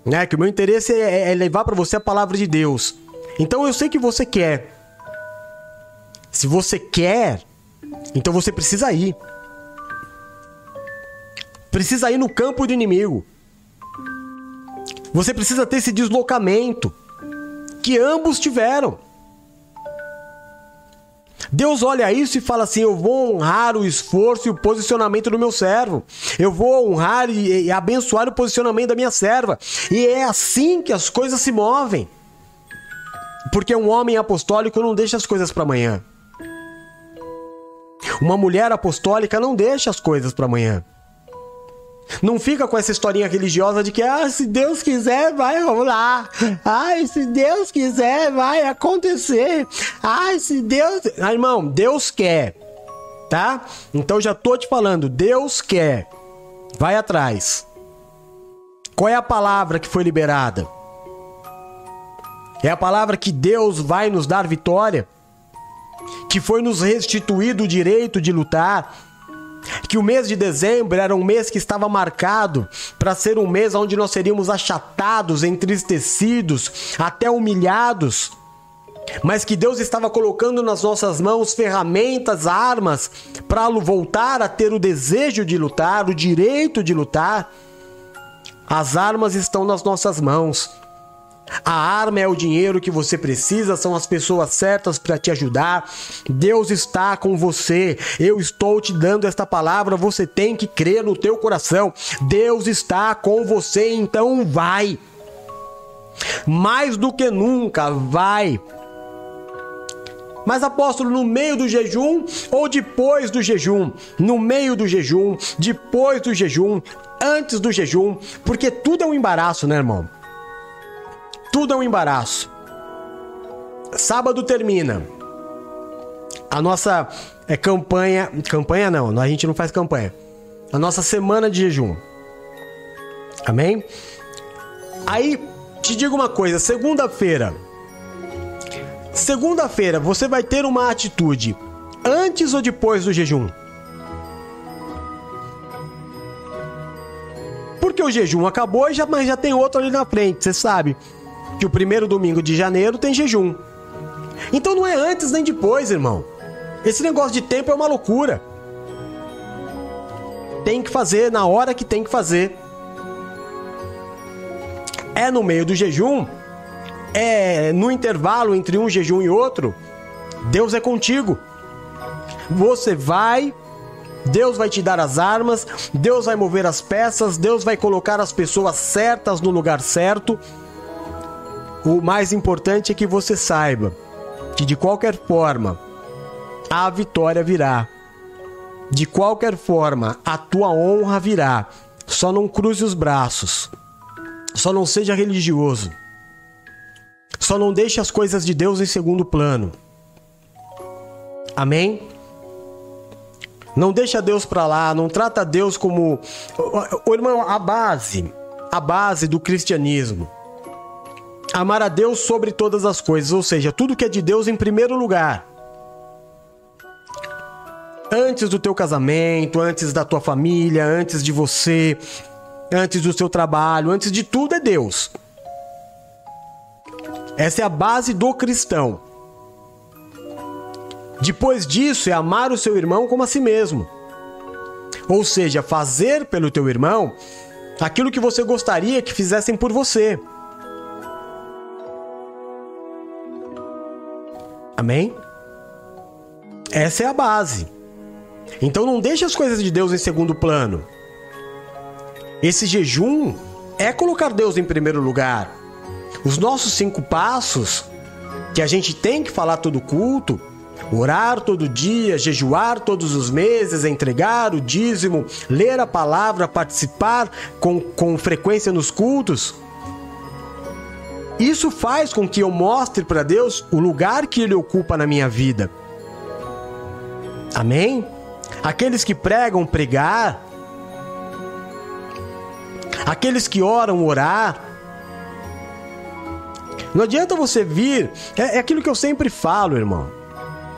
Né? Que o meu interesse é, é levar para você a palavra de Deus. Então eu sei que você quer. Se você quer, então você precisa ir. Precisa ir no campo do inimigo. Você precisa ter esse deslocamento que ambos tiveram. Deus olha isso e fala assim: Eu vou honrar o esforço e o posicionamento do meu servo. Eu vou honrar e, e, abençoar o posicionamento da minha serva. E é assim que as coisas se movem. Porque um homem apostólico não deixa as coisas para amanhã. Uma mulher apostólica não deixa as coisas para amanhã. Não fica com essa historinha religiosa de que, ah, se Deus quiser, vai rolar. Ai, se Deus quiser, vai acontecer. Ai, se Deus. Ah, irmão, Deus quer. Tá? Então já tô te falando, Deus quer. Vai atrás. Qual é a palavra que foi liberada? É a palavra que Deus vai nos dar vitória, que foi nos restituído o direito de lutar que o mês de dezembro era um mês que estava marcado para ser um mês onde nós seríamos achatados, entristecidos, até humilhados, mas que Deus estava colocando nas nossas mãos ferramentas, armas para voltar a ter o desejo de lutar, o direito de lutar. As armas estão nas nossas mãos. A arma é o dinheiro que você precisa, são as pessoas certas para te ajudar. Deus está com você. Eu estou te dando esta palavra, você tem que crer no teu coração. Deus está com você, então vai. Mais do que nunca, vai. Mas apóstolo, no meio do jejum ou depois do jejum? No meio do jejum, depois do jejum, antes do jejum, porque tudo é um embaraço, né, irmão? Tudo é um embaraço. Sábado termina. A nossa é, campanha. Campanha não, a gente não faz campanha. A nossa semana de jejum. Amém? Aí, te digo uma coisa: segunda-feira. Segunda-feira, você vai ter uma atitude antes ou depois do jejum? Porque o jejum acabou, já, mas já tem outro ali na frente, você sabe que o primeiro domingo de janeiro tem jejum. Então não é antes nem depois, irmão. Esse negócio de tempo é uma loucura. Tem que fazer na hora que tem que fazer. É no meio do jejum, é no intervalo entre um jejum e outro. Deus é contigo. Você vai, Deus vai te dar as armas, Deus vai mover as peças, Deus vai colocar as pessoas certas no lugar certo. O mais importante é que você saiba que de qualquer forma a vitória virá. De qualquer forma a tua honra virá. Só não cruze os braços. Só não seja religioso. Só não deixe as coisas de Deus em segundo plano. Amém? Não deixa Deus para lá, não trata Deus como irmão, a base, a base do cristianismo amar a Deus sobre todas as coisas, ou seja, tudo que é de Deus em primeiro lugar. Antes do teu casamento, antes da tua família, antes de você, antes do seu trabalho, antes de tudo é Deus. Essa é a base do cristão. Depois disso é amar o seu irmão como a si mesmo. Ou seja, fazer pelo teu irmão aquilo que você gostaria que fizessem por você. Amém? Essa é a base. Então não deixe as coisas de Deus em segundo plano. Esse jejum é colocar Deus em primeiro lugar. Os nossos cinco passos que a gente tem que falar todo culto, orar todo dia, jejuar todos os meses, entregar o dízimo, ler a palavra, participar com, com frequência nos cultos, isso faz com que eu mostre para Deus o lugar que Ele ocupa na minha vida. Amém? Aqueles que pregam, pregar. Aqueles que oram, orar. Não adianta você vir, é, é aquilo que eu sempre falo, irmão.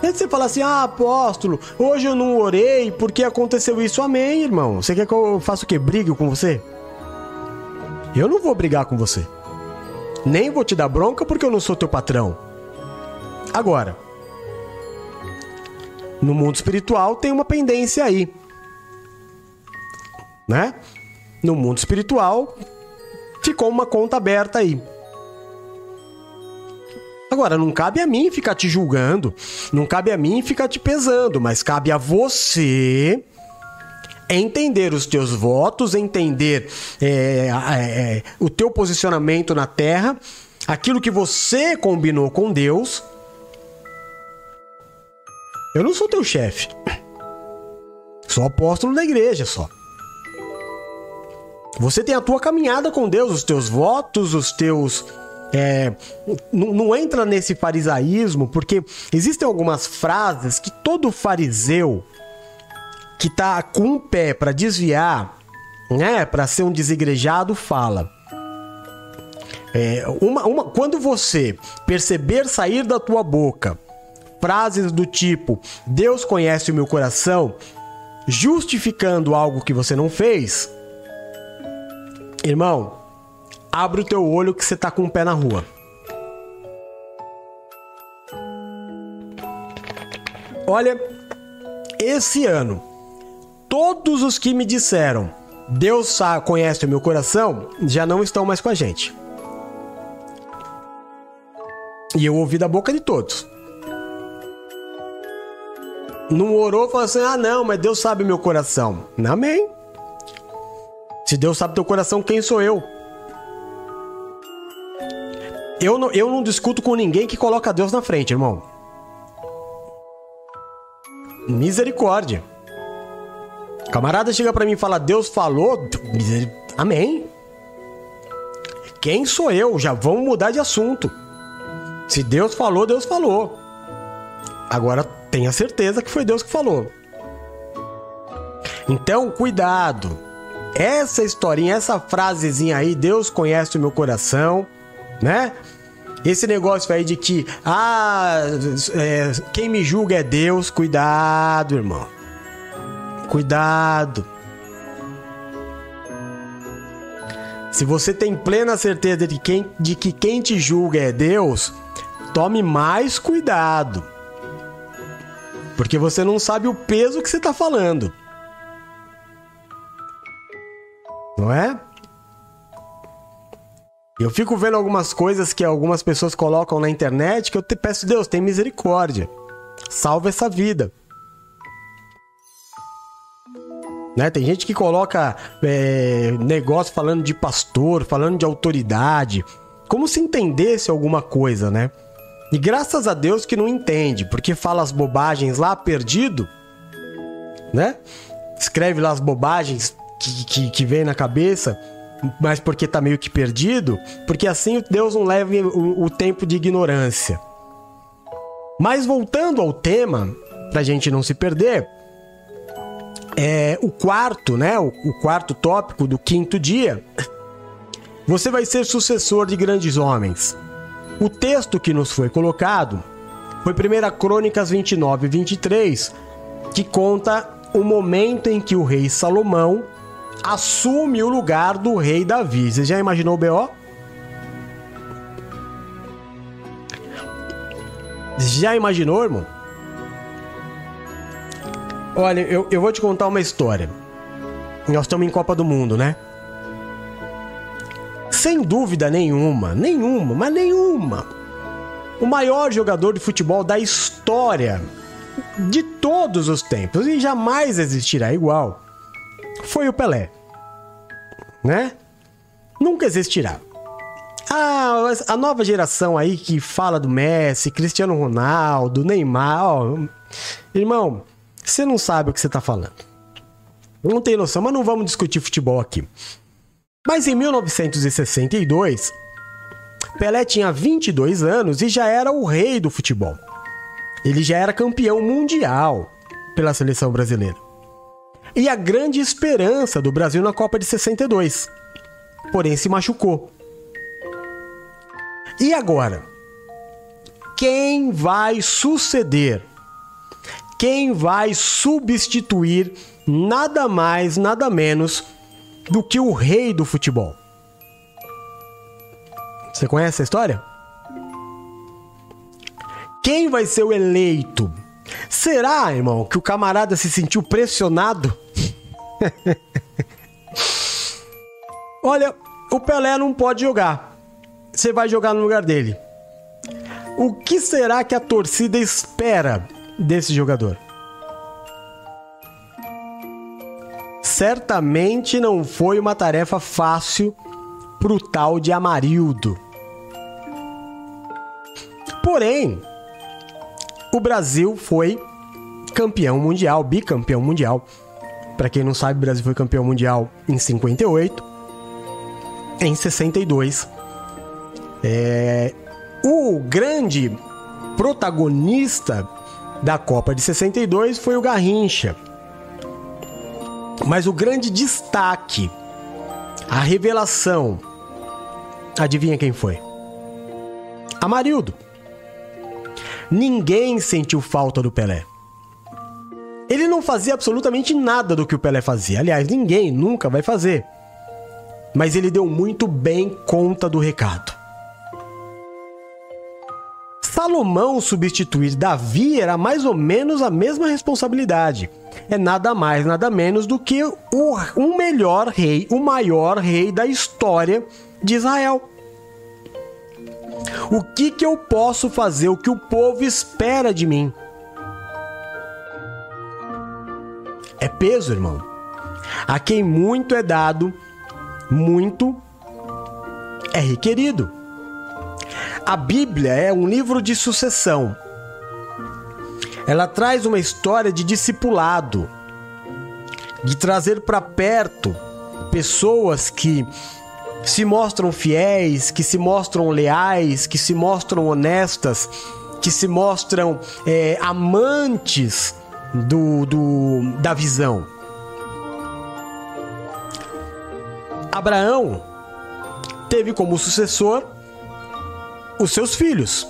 É você falar assim, ah, apóstolo, hoje eu não orei porque aconteceu isso. Amém, irmão. Você quer que eu faça o quê? Brigue com você? Eu não vou brigar com você. Nem vou te dar bronca porque eu não sou teu patrão. Agora, no mundo espiritual tem uma pendência aí. Né? No mundo espiritual ficou uma conta aberta aí. Agora, não cabe a mim ficar te julgando, não cabe a mim ficar te pesando, mas cabe a você entender os teus votos, entender é, é, o teu posicionamento na terra, aquilo que você combinou com Deus. Eu não sou teu chefe. Sou apóstolo da igreja só. Você tem a tua caminhada com Deus, os teus votos, os teus. É, não, não entra nesse farisaísmo, porque existem algumas frases que todo fariseu que tá com um pé para desviar, né, para ser um desigrejado, fala. É, uma, uma, quando você perceber sair da tua boca frases do tipo Deus conhece o meu coração, justificando algo que você não fez, irmão, abre o teu olho que você tá com o pé na rua. Olha, esse ano todos os que me disseram: Deus conhece o meu coração, já não estão mais com a gente. E eu ouvi da boca de todos. Não orou, falou assim: ah, não, mas Deus sabe o meu coração. Amém. Se Deus sabe teu coração, quem sou eu? Eu não, eu não discuto com ninguém que coloca Deus na frente, irmão. Misericórdia. Camarada chega para mim e fala: Deus falou. Amém. Quem sou eu? Já vamos mudar de assunto. Se Deus falou, Deus falou. Agora tenha certeza que foi Deus que falou. Então, cuidado. Essa historinha, essa frasezinha aí, Deus conhece o meu coração, né? Esse negócio aí de que, ah, é, quem me julga é Deus, cuidado, irmão. Cuidado. Se você tem plena certeza de, quem, de que quem te julga é Deus, tome mais cuidado. Porque você não sabe o peso que você está falando. Não é? Eu fico vendo algumas coisas que algumas pessoas colocam na internet que eu te peço, Deus, tem misericórdia. Salva essa vida. Né? Tem gente que coloca é, negócio falando de pastor, falando de autoridade, como se entendesse alguma coisa, né? E graças a Deus que não entende, porque fala as bobagens lá perdido, né? Escreve lá as bobagens que, que, que vem na cabeça, mas porque tá meio que perdido, porque assim Deus não leva o, o tempo de ignorância. Mas voltando ao tema, pra gente não se perder, é, o quarto, né? O, o quarto tópico do quinto dia. Você vai ser sucessor de grandes homens. O texto que nos foi colocado foi 1 Crônicas 29 e 23, que conta o momento em que o rei Salomão assume o lugar do rei Davi. Você já imaginou o BO? Já imaginou, irmão? Olha, eu, eu vou te contar uma história. Nós estamos em Copa do Mundo, né? Sem dúvida nenhuma, nenhuma, mas nenhuma. O maior jogador de futebol da história de todos os tempos e jamais existirá igual foi o Pelé. Né? Nunca existirá. Ah, a nova geração aí que fala do Messi, Cristiano Ronaldo, Neymar, ó, irmão, você não sabe o que você tá falando. Não tem noção, mas não vamos discutir futebol aqui. Mas em 1962, Pelé tinha 22 anos e já era o rei do futebol. Ele já era campeão mundial pela seleção brasileira. E a grande esperança do Brasil na Copa de 62. Porém, se machucou. E agora? Quem vai suceder quem vai substituir nada mais, nada menos do que o rei do futebol. Você conhece essa história? Quem vai ser o eleito? Será, irmão, que o camarada se sentiu pressionado? *laughs* Olha, o Pelé não pode jogar. Você vai jogar no lugar dele. O que será que a torcida espera desse jogador. Certamente não foi uma tarefa fácil pro tal de Amarildo. Porém, o Brasil foi campeão mundial, bicampeão mundial. Para quem não sabe, o Brasil foi campeão mundial em 58, em 62. É, o grande protagonista da Copa de 62 foi o Garrincha. Mas o grande destaque, a revelação, adivinha quem foi? Amarildo. Ninguém sentiu falta do Pelé. Ele não fazia absolutamente nada do que o Pelé fazia. Aliás, ninguém nunca vai fazer. Mas ele deu muito bem conta do recado. Salomão substituir Davi era mais ou menos a mesma responsabilidade. é nada mais, nada menos do que o, o melhor rei, o maior rei da história de Israel. O que, que eu posso fazer? O que o povo espera de mim? É peso, irmão. A quem muito é dado, muito é requerido. A Bíblia é um livro de sucessão. Ela traz uma história de discipulado, de trazer para perto pessoas que se mostram fiéis, que se mostram leais, que se mostram honestas, que se mostram é, amantes do, do, da visão. Abraão teve como sucessor os seus filhos,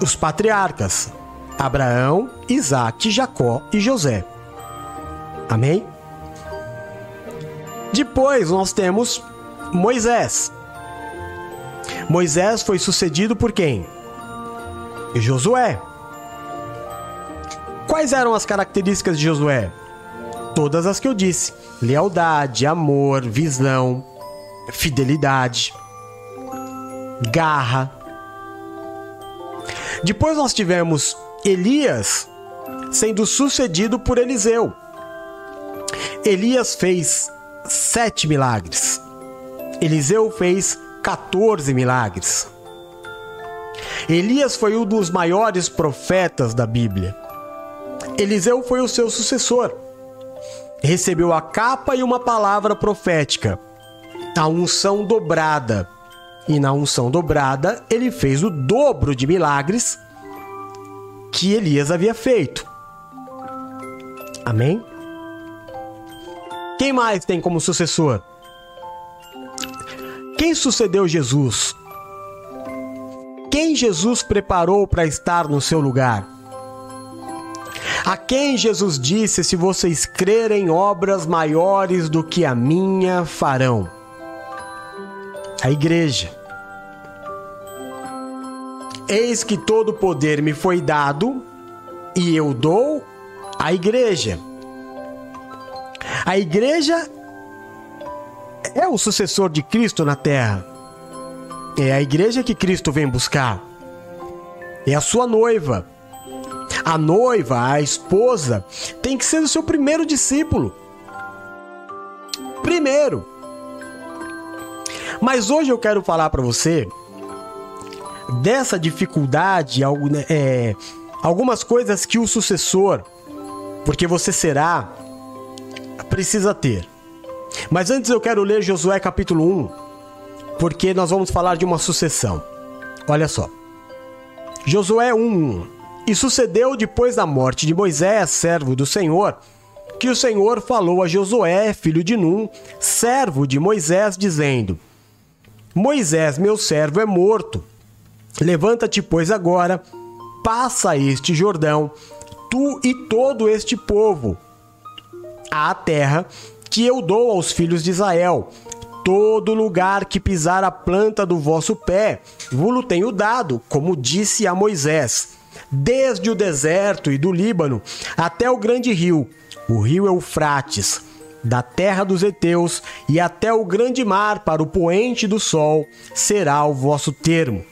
os patriarcas, Abraão, Isaac, Jacó e José. Amém? Depois nós temos Moisés. Moisés foi sucedido por quem? Josué. Quais eram as características de Josué? Todas as que eu disse: lealdade, amor, visão, fidelidade, garra. Depois nós tivemos Elias sendo sucedido por Eliseu. Elias fez sete milagres. Eliseu fez 14 milagres. Elias foi um dos maiores profetas da Bíblia. Eliseu foi o seu sucessor. Recebeu a capa e uma palavra profética, a unção dobrada. E na unção dobrada, ele fez o dobro de milagres que Elias havia feito. Amém? Quem mais tem como sucessor? Quem sucedeu Jesus? Quem Jesus preparou para estar no seu lugar? A quem Jesus disse: Se vocês crerem, obras maiores do que a minha farão? A igreja. Eis que todo poder me foi dado e eu dou à igreja. A igreja é o sucessor de Cristo na terra. É a igreja que Cristo vem buscar. É a sua noiva. A noiva, a esposa, tem que ser o seu primeiro discípulo. Primeiro. Mas hoje eu quero falar para você dessa dificuldade, é, algumas coisas que o sucessor, porque você será, precisa ter. Mas antes eu quero ler Josué capítulo 1, porque nós vamos falar de uma sucessão. Olha só. Josué 1:1. E sucedeu depois da morte de Moisés, servo do Senhor, que o Senhor falou a Josué, filho de Num, servo de Moisés, dizendo: Moisés, meu servo, é morto. Levanta-te, pois, agora, passa este Jordão, tu e todo este povo, à terra que eu dou aos filhos de Israel. Todo lugar que pisar a planta do vosso pé, vos tenho dado, como disse a Moisés, desde o deserto e do Líbano até o grande rio, o rio Eufrates, da terra dos heteus e até o grande mar para o poente do sol, será o vosso termo.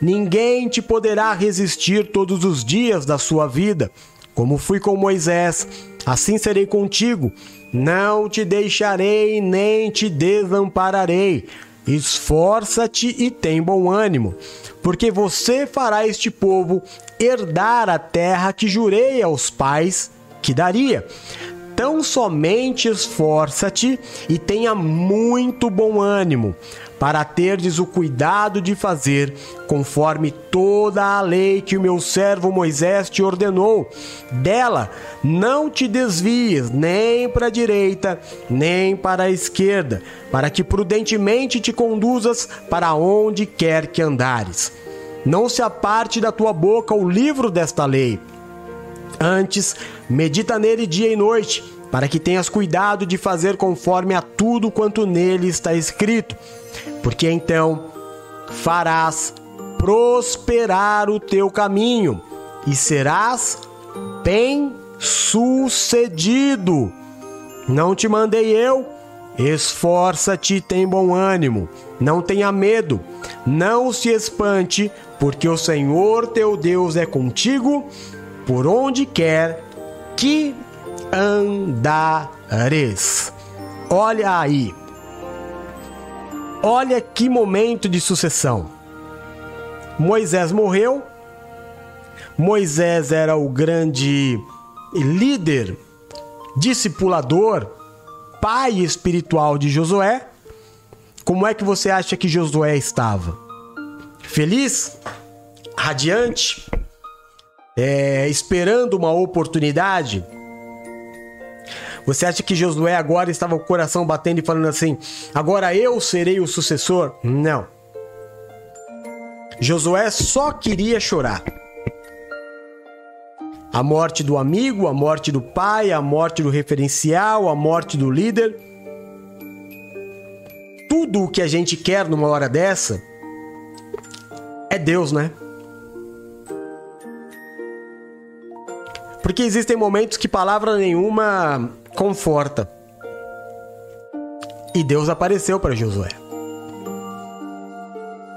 Ninguém te poderá resistir todos os dias da sua vida. Como fui com Moisés, assim serei contigo. Não te deixarei nem te desampararei. Esforça-te e tem bom ânimo, porque você fará este povo herdar a terra que jurei aos pais que daria. Tão somente esforça-te e tenha muito bom ânimo, para terdes o cuidado de fazer conforme toda a lei que o meu servo Moisés te ordenou. Dela não te desvies nem para a direita, nem para a esquerda, para que prudentemente te conduzas para onde quer que andares. Não se aparte da tua boca o livro desta lei. Antes, medita nele dia e noite, para que tenhas cuidado de fazer conforme a tudo quanto nele está escrito porque então farás prosperar o teu caminho e serás bem sucedido. Não te mandei eu? Esforça-te e tem bom ânimo. Não tenha medo. Não se espante, porque o Senhor teu Deus é contigo por onde quer que andares. Olha aí. Olha que momento de sucessão. Moisés morreu. Moisés era o grande líder, discipulador, pai espiritual de Josué. Como é que você acha que Josué estava? Feliz? Radiante? É, esperando uma oportunidade? Você acha que Josué agora estava com o coração batendo e falando assim: agora eu serei o sucessor? Não. Josué só queria chorar. A morte do amigo, a morte do pai, a morte do referencial, a morte do líder. Tudo o que a gente quer numa hora dessa é Deus, né? Porque existem momentos que palavra nenhuma conforta. E Deus apareceu para Josué.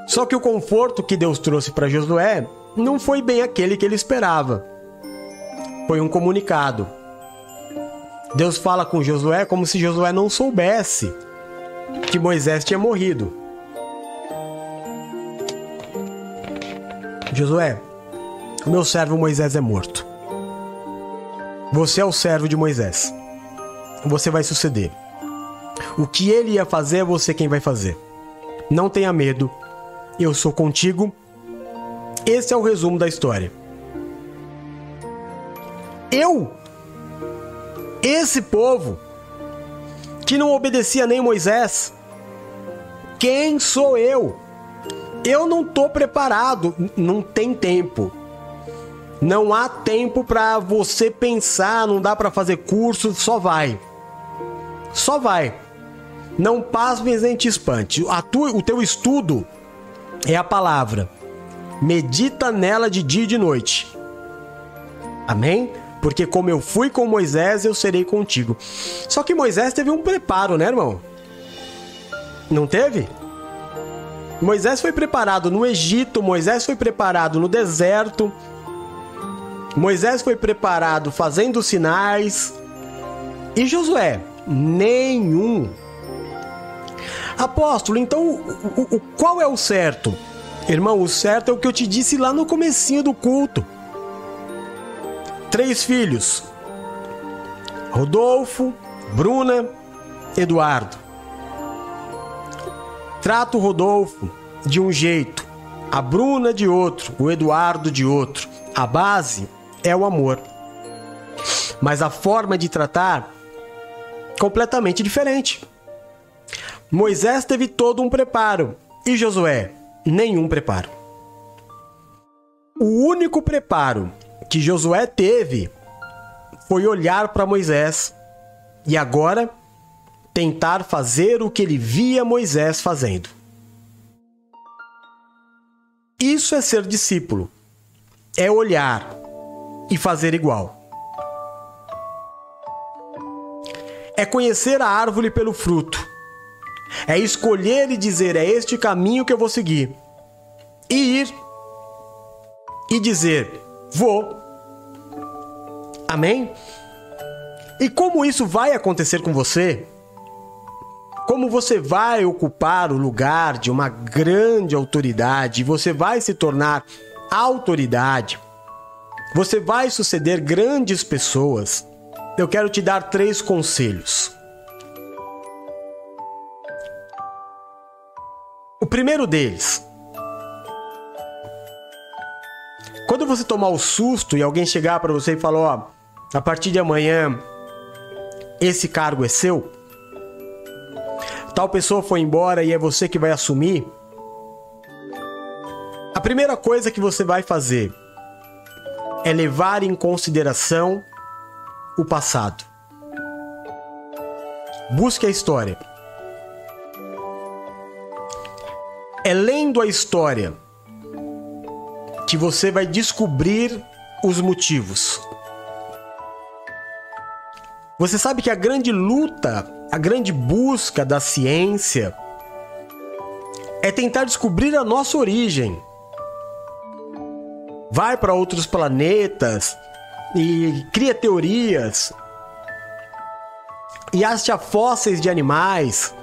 Só que o conforto que Deus trouxe para Josué não foi bem aquele que ele esperava foi um comunicado. Deus fala com Josué como se Josué não soubesse que Moisés tinha morrido. Josué, meu servo Moisés é morto. Você é o servo de Moisés. Você vai suceder. O que ele ia fazer é você quem vai fazer. Não tenha medo. Eu sou contigo. Esse é o resumo da história. Eu, esse povo, que não obedecia nem Moisés, quem sou eu? Eu não estou preparado, não tem tempo. Não há tempo para você pensar, não dá para fazer curso, só vai. Só vai. Não pasmes nem te espante. A tua, o teu estudo é a palavra. Medita nela de dia e de noite. Amém? porque como eu fui com Moisés, eu serei contigo. Só que Moisés teve um preparo, né, irmão? Não teve? Moisés foi preparado no Egito, Moisés foi preparado no deserto, Moisés foi preparado fazendo sinais. E Josué? Nenhum. Apóstolo, então o, o, qual é o certo? Irmão, o certo é o que eu te disse lá no comecinho do culto três filhos: Rodolfo, Bruna, Eduardo. Trato o Rodolfo de um jeito, a Bruna de outro, o Eduardo de outro. A base é o amor. Mas a forma de tratar completamente diferente. Moisés teve todo um preparo e Josué nenhum preparo. O único preparo que Josué teve foi olhar para Moisés e agora tentar fazer o que ele via Moisés fazendo. Isso é ser discípulo. É olhar e fazer igual. É conhecer a árvore pelo fruto. É escolher e dizer: é este caminho que eu vou seguir. E ir e dizer: vou. Amém? E como isso vai acontecer com você? Como você vai ocupar o lugar de uma grande autoridade, você vai se tornar autoridade, você vai suceder grandes pessoas. Eu quero te dar três conselhos. O primeiro deles, quando você tomar o susto e alguém chegar para você e falar, ó, a partir de amanhã, esse cargo é seu. Tal pessoa foi embora e é você que vai assumir. A primeira coisa que você vai fazer é levar em consideração o passado. Busque a história. É lendo a história que você vai descobrir os motivos. Você sabe que a grande luta, a grande busca da ciência é tentar descobrir a nossa origem. Vai para outros planetas e cria teorias e acha fósseis de animais.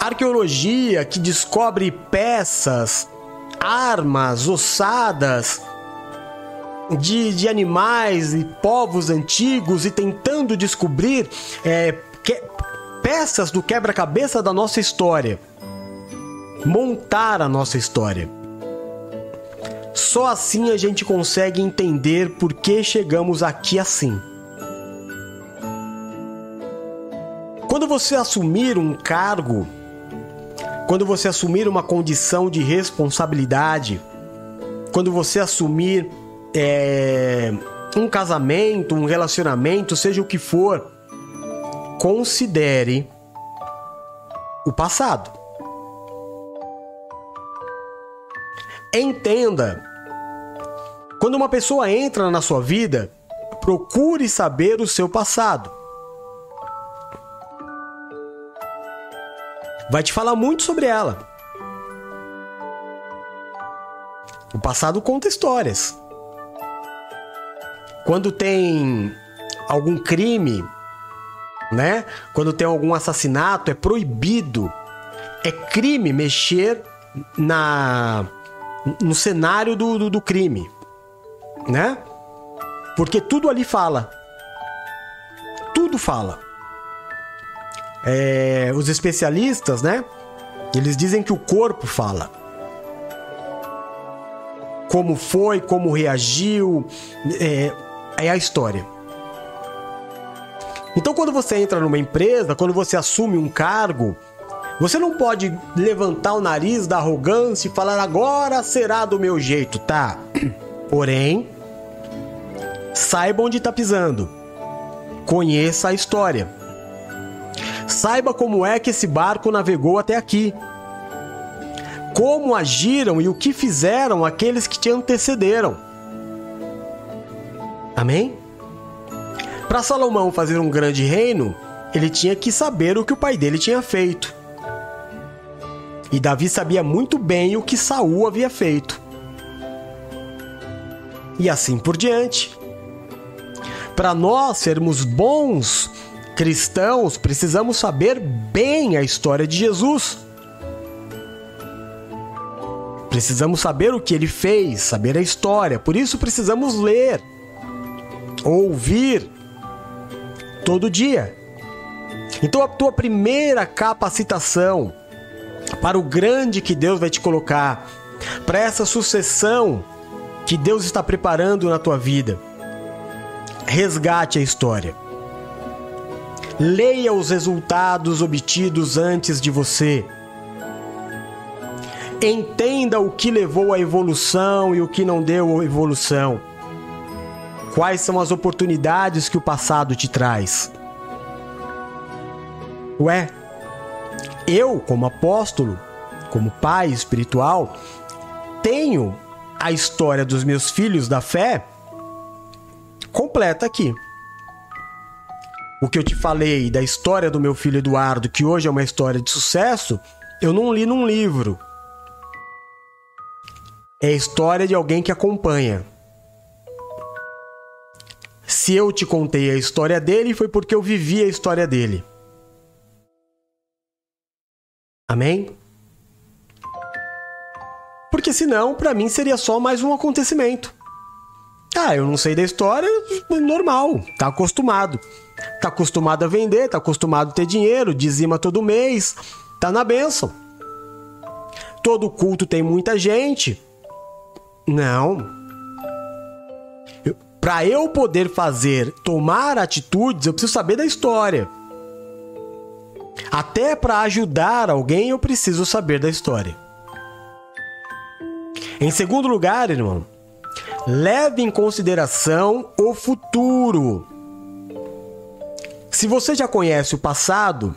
Arqueologia que descobre peças, armas, ossadas de, de animais e povos antigos e tentando descobrir é, que, peças do quebra-cabeça da nossa história. Montar a nossa história. Só assim a gente consegue entender por que chegamos aqui assim. Quando você assumir um cargo, quando você assumir uma condição de responsabilidade, quando você assumir é, um casamento, um relacionamento, seja o que for, considere o passado. Entenda. Quando uma pessoa entra na sua vida, procure saber o seu passado. Vai te falar muito sobre ela. O passado conta histórias. Quando tem algum crime, né? Quando tem algum assassinato, é proibido. É crime mexer na no cenário do, do, do crime, né? Porque tudo ali fala. Tudo fala. É, os especialistas, né? Eles dizem que o corpo fala. Como foi, como reagiu. É, é a história. Então, quando você entra numa empresa, quando você assume um cargo, você não pode levantar o nariz da arrogância e falar agora será do meu jeito, tá? Porém, saiba onde está pisando. Conheça a história. Saiba como é que esse barco navegou até aqui. Como agiram e o que fizeram aqueles que te antecederam. Amém? Para Salomão fazer um grande reino, ele tinha que saber o que o pai dele tinha feito. E Davi sabia muito bem o que Saul havia feito. E assim por diante. Para nós sermos bons cristãos, precisamos saber bem a história de Jesus. Precisamos saber o que ele fez, saber a história. Por isso precisamos ler ouvir todo dia. Então a tua primeira capacitação para o grande que Deus vai te colocar, para essa sucessão que Deus está preparando na tua vida. Resgate a história. Leia os resultados obtidos antes de você. Entenda o que levou à evolução e o que não deu evolução. Quais são as oportunidades que o passado te traz? Ué, eu, como apóstolo, como pai espiritual, tenho a história dos meus filhos da fé completa aqui. O que eu te falei da história do meu filho Eduardo, que hoje é uma história de sucesso, eu não li num livro. É a história de alguém que acompanha. Se eu te contei a história dele, foi porque eu vivi a história dele. Amém? Porque senão, para mim, seria só mais um acontecimento. Ah, eu não sei da história, normal, tá acostumado. Tá acostumado a vender, tá acostumado a ter dinheiro, dizima todo mês, tá na benção. Todo culto tem muita gente. Não, para eu poder fazer, tomar atitudes, eu preciso saber da história. Até para ajudar alguém, eu preciso saber da história. Em segundo lugar, irmão, leve em consideração o futuro. Se você já conhece o passado,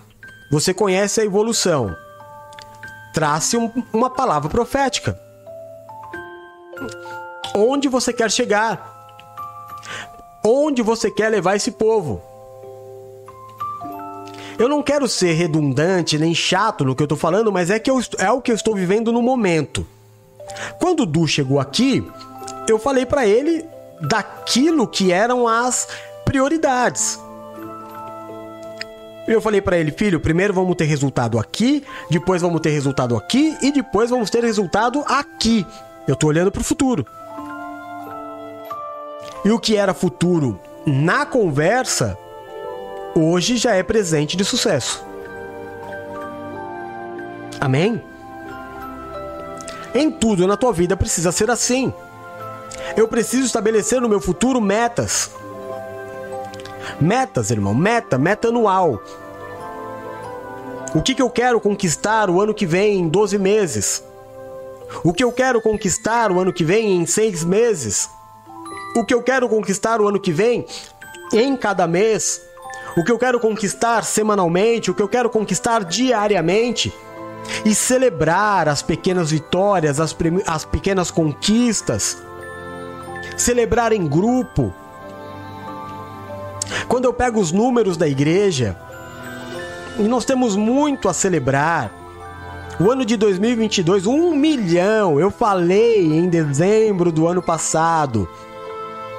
você conhece a evolução. Trace um, uma palavra profética. Onde você quer chegar? Onde você quer levar esse povo? Eu não quero ser redundante nem chato no que eu tô falando, mas é que eu, é o que eu estou vivendo no momento. Quando o Du chegou aqui, eu falei para ele daquilo que eram as prioridades. Eu falei para ele, filho, primeiro vamos ter resultado aqui, depois vamos ter resultado aqui e depois vamos ter resultado aqui. Eu tô olhando para o futuro. E o que era futuro na conversa, hoje já é presente de sucesso. Amém? Em tudo na tua vida precisa ser assim. Eu preciso estabelecer no meu futuro metas. Metas, irmão, meta, meta anual. O que, que eu quero conquistar o ano que vem em 12 meses? O que eu quero conquistar o ano que vem em 6 meses? O que eu quero conquistar o ano que vem em cada mês? O que eu quero conquistar semanalmente? O que eu quero conquistar diariamente? E celebrar as pequenas vitórias, as, as pequenas conquistas. Celebrar em grupo. Quando eu pego os números da igreja, e nós temos muito a celebrar. O ano de 2022, um milhão. Eu falei em dezembro do ano passado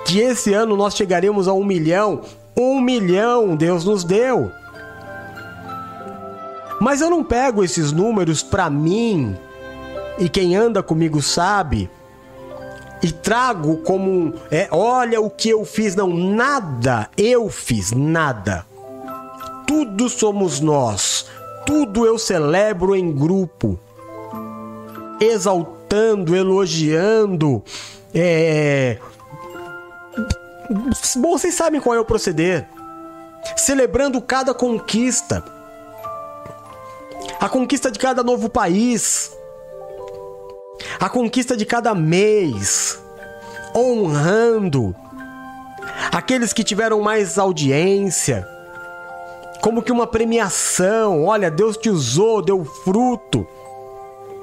que esse ano nós chegaremos a um milhão. Um milhão Deus nos deu. Mas eu não pego esses números para mim e quem anda comigo sabe e trago como é, olha o que eu fiz, não nada eu fiz, nada. Tudo somos nós. Tudo eu celebro em grupo. Exaltando, elogiando, é, Bom, vocês sabem qual é o proceder. Celebrando cada conquista. A conquista de cada novo país. A conquista de cada mês. Honrando aqueles que tiveram mais audiência. Como que uma premiação. Olha, Deus te usou, deu fruto.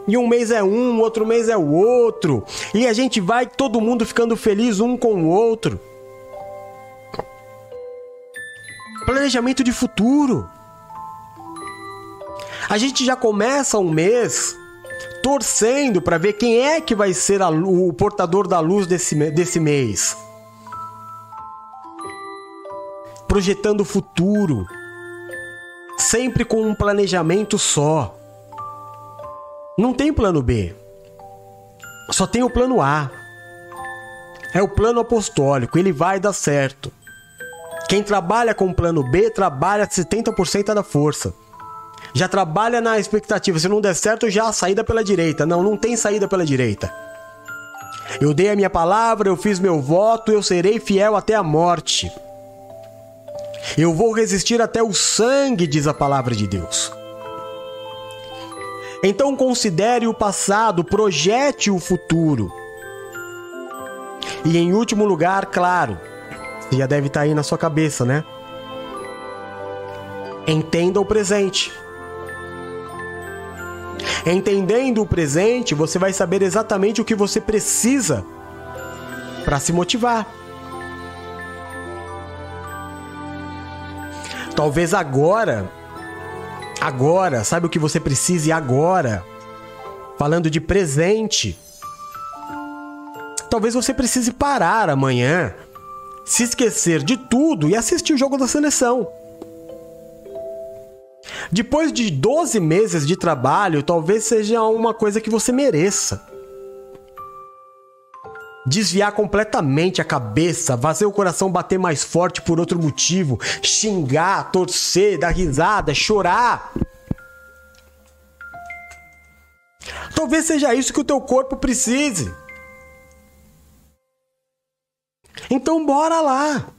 E um mês é um, outro mês é o outro. E a gente vai todo mundo ficando feliz um com o outro. planejamento de futuro. A gente já começa um mês torcendo para ver quem é que vai ser a, o portador da luz desse, desse mês. Projetando o futuro, sempre com um planejamento só. Não tem plano B, só tem o plano A. É o plano apostólico, ele vai dar certo. Quem trabalha com o plano B trabalha 70% da força. Já trabalha na expectativa, se não der certo, já a saída pela direita. Não, não tem saída pela direita. Eu dei a minha palavra, eu fiz meu voto, eu serei fiel até a morte. Eu vou resistir até o sangue, diz a palavra de Deus. Então considere o passado, projete o futuro. E em último lugar, claro, já deve estar aí na sua cabeça, né? Entenda o presente. Entendendo o presente, você vai saber exatamente o que você precisa para se motivar. Talvez agora, agora, sabe o que você precisa e agora? Falando de presente. Talvez você precise parar amanhã se esquecer de tudo e assistir o jogo da seleção. Depois de 12 meses de trabalho, talvez seja uma coisa que você mereça. Desviar completamente a cabeça, fazer o coração bater mais forte por outro motivo, xingar, torcer, dar risada, chorar. Talvez seja isso que o teu corpo precise. Então bora lá.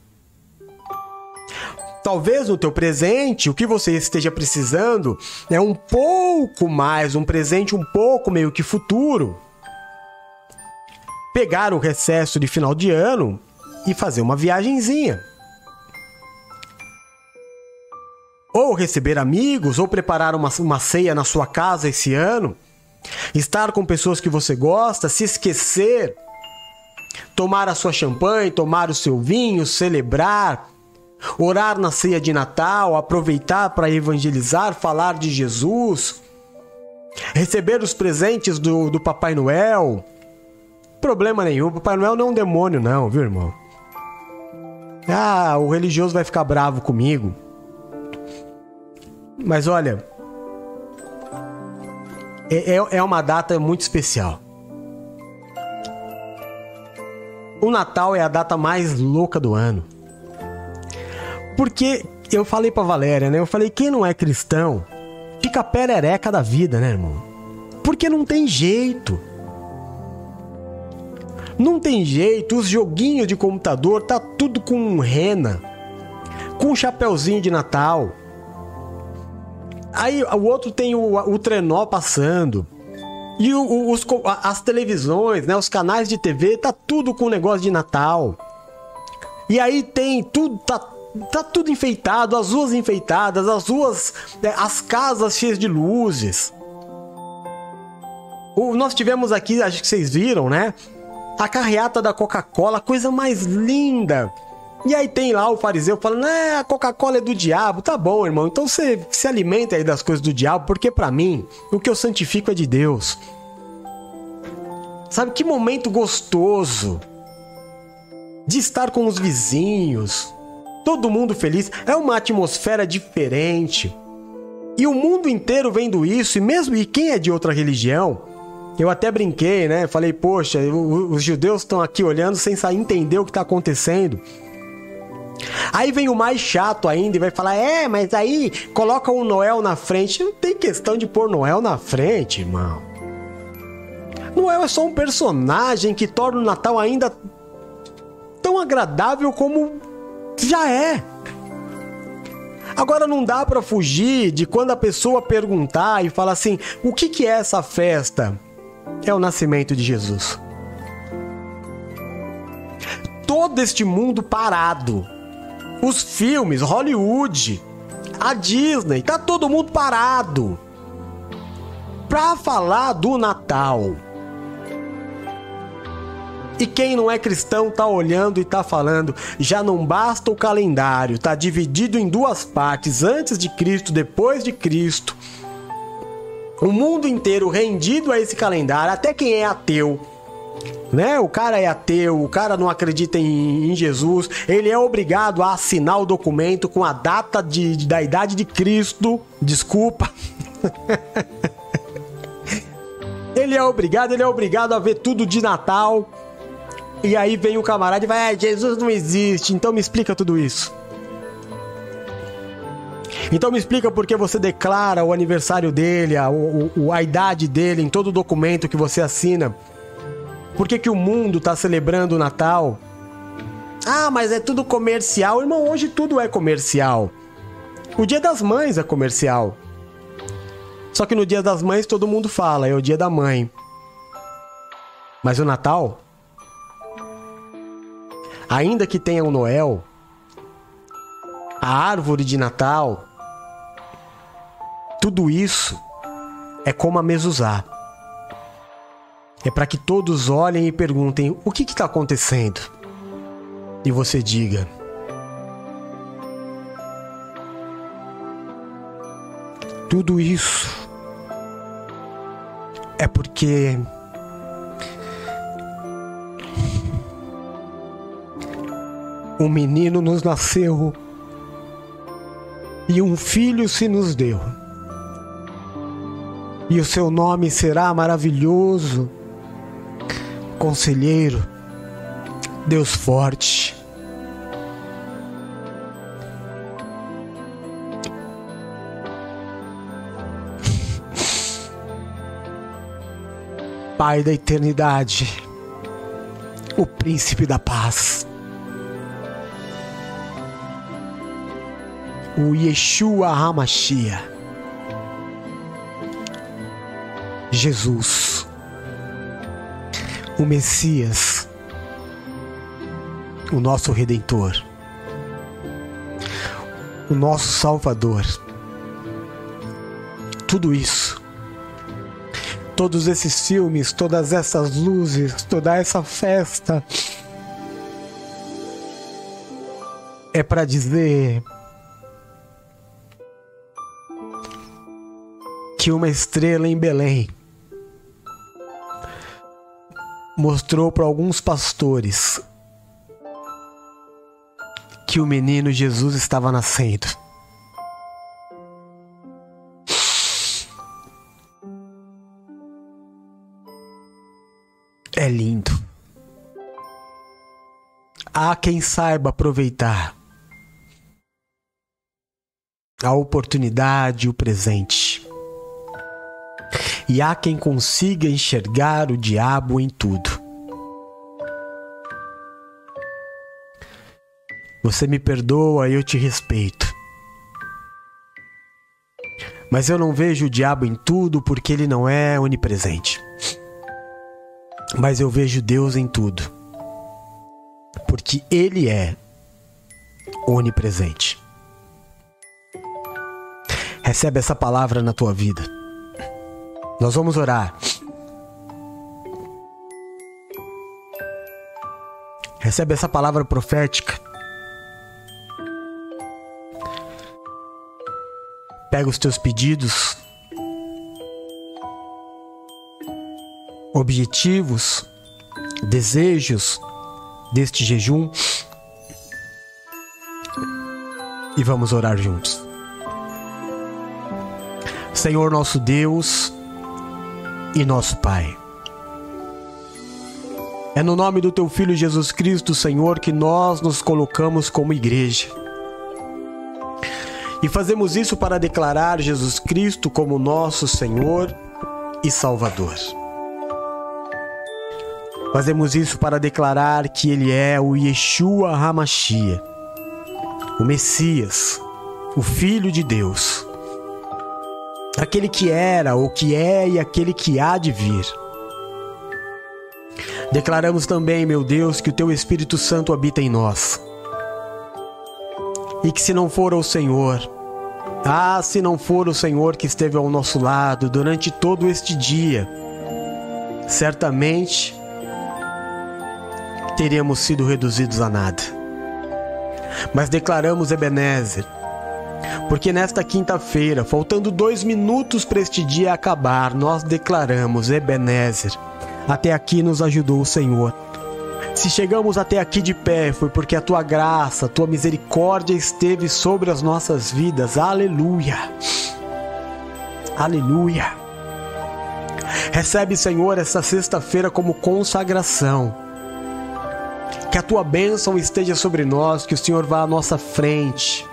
Talvez no teu presente, o que você esteja precisando é um pouco mais, um presente um pouco meio que futuro. Pegar o recesso de final de ano e fazer uma viagenzinha. Ou receber amigos, ou preparar uma, uma ceia na sua casa esse ano. Estar com pessoas que você gosta, se esquecer tomar a sua champanhe, tomar o seu vinho, celebrar, orar na ceia de Natal, aproveitar para evangelizar, falar de Jesus, receber os presentes do, do Papai Noel. Problema nenhum, Papai Noel não é um demônio, não, viu, irmão? Ah, o religioso vai ficar bravo comigo. Mas olha, é, é, é uma data muito especial. O Natal é a data mais louca do ano. Porque eu falei pra Valéria, né? Eu falei, quem não é cristão fica perereca da vida, né, irmão? Porque não tem jeito. Não tem jeito, os joguinhos de computador tá tudo com rena, com um chapeuzinho de Natal. Aí o outro tem o, o trenó passando. E o, os, as televisões, né, os canais de TV, tá tudo com negócio de Natal. E aí tem tudo, tá, tá tudo enfeitado, as ruas enfeitadas, as ruas, né, as casas cheias de luzes. O, nós tivemos aqui, acho que vocês viram, né? A carreata da Coca-Cola, coisa mais linda. E aí tem lá o fariseu falando, é, a Coca-Cola é do diabo. Tá bom, irmão. Então você se alimenta aí das coisas do diabo, porque para mim, o que eu santifico é de Deus. Sabe que momento gostoso de estar com os vizinhos, todo mundo feliz. É uma atmosfera diferente. E o mundo inteiro vendo isso, e mesmo e quem é de outra religião, eu até brinquei, né? Falei, poxa, os judeus estão aqui olhando sem entender o que está acontecendo. Aí vem o mais chato ainda e vai falar: é, mas aí coloca o Noel na frente. Não tem questão de pôr Noel na frente, irmão. Noel é só um personagem que torna o Natal ainda tão agradável como já é. Agora não dá para fugir de quando a pessoa perguntar e falar assim: o que, que é essa festa? É o nascimento de Jesus. Todo este mundo parado os filmes, Hollywood, a Disney, tá todo mundo parado pra falar do Natal. E quem não é cristão tá olhando e tá falando, já não basta o calendário, tá dividido em duas partes, antes de Cristo, depois de Cristo. O mundo inteiro rendido a esse calendário, até quem é ateu né? O cara é ateu, o cara não acredita em, em Jesus, ele é obrigado a assinar o documento com a data de, de da idade de Cristo. Desculpa. *laughs* ele é obrigado, ele é obrigado a ver tudo de Natal. E aí vem o camarada e vai, ah, Jesus não existe, então me explica tudo isso. Então me explica por que você declara o aniversário dele, a, a, a idade dele em todo documento que você assina. Por que, que o mundo está celebrando o Natal? Ah, mas é tudo comercial. Irmão, hoje tudo é comercial. O Dia das Mães é comercial. Só que no Dia das Mães todo mundo fala, é o Dia da Mãe. Mas o Natal? Ainda que tenha o Noel, a árvore de Natal, tudo isso é como a mezuzá. É para que todos olhem e perguntem: o que está acontecendo? E você diga: tudo isso é porque um menino nos nasceu e um filho se nos deu. E o seu nome será maravilhoso Conselheiro, Deus forte. Pai da eternidade, o príncipe da paz. O Yeshua Hamashia. Jesus o Messias, o nosso Redentor, o nosso Salvador. Tudo isso, todos esses filmes, todas essas luzes, toda essa festa, é para dizer que uma estrela em Belém mostrou para alguns pastores que o menino Jesus estava nascendo. É lindo. Há quem saiba aproveitar a oportunidade e o presente. E há quem consiga enxergar o diabo em tudo. Você me perdoa e eu te respeito. Mas eu não vejo o diabo em tudo porque ele não é onipresente. Mas eu vejo Deus em tudo. Porque ele é onipresente. Recebe essa palavra na tua vida. Nós vamos orar. Recebe essa palavra profética. Pega os teus pedidos, objetivos, desejos deste jejum e vamos orar juntos. Senhor nosso Deus, e nosso Pai. É no nome do Teu Filho Jesus Cristo, Senhor, que nós nos colocamos como igreja. E fazemos isso para declarar Jesus Cristo como nosso Senhor e Salvador. Fazemos isso para declarar que Ele é o Yeshua Hamashia, o Messias, o Filho de Deus aquele que era, o que é e aquele que há de vir. Declaramos também, meu Deus, que o teu Espírito Santo habita em nós. E que se não for o Senhor, ah, se não for o Senhor que esteve ao nosso lado durante todo este dia, certamente teríamos sido reduzidos a nada. Mas declaramos Ebenezer, porque nesta quinta-feira, faltando dois minutos para este dia acabar, nós declaramos: Ebenezer, até aqui nos ajudou o Senhor. Se chegamos até aqui de pé, foi porque a tua graça, a tua misericórdia esteve sobre as nossas vidas. Aleluia! Aleluia! Recebe, Senhor, essa sexta-feira como consagração. Que a tua bênção esteja sobre nós, que o Senhor vá à nossa frente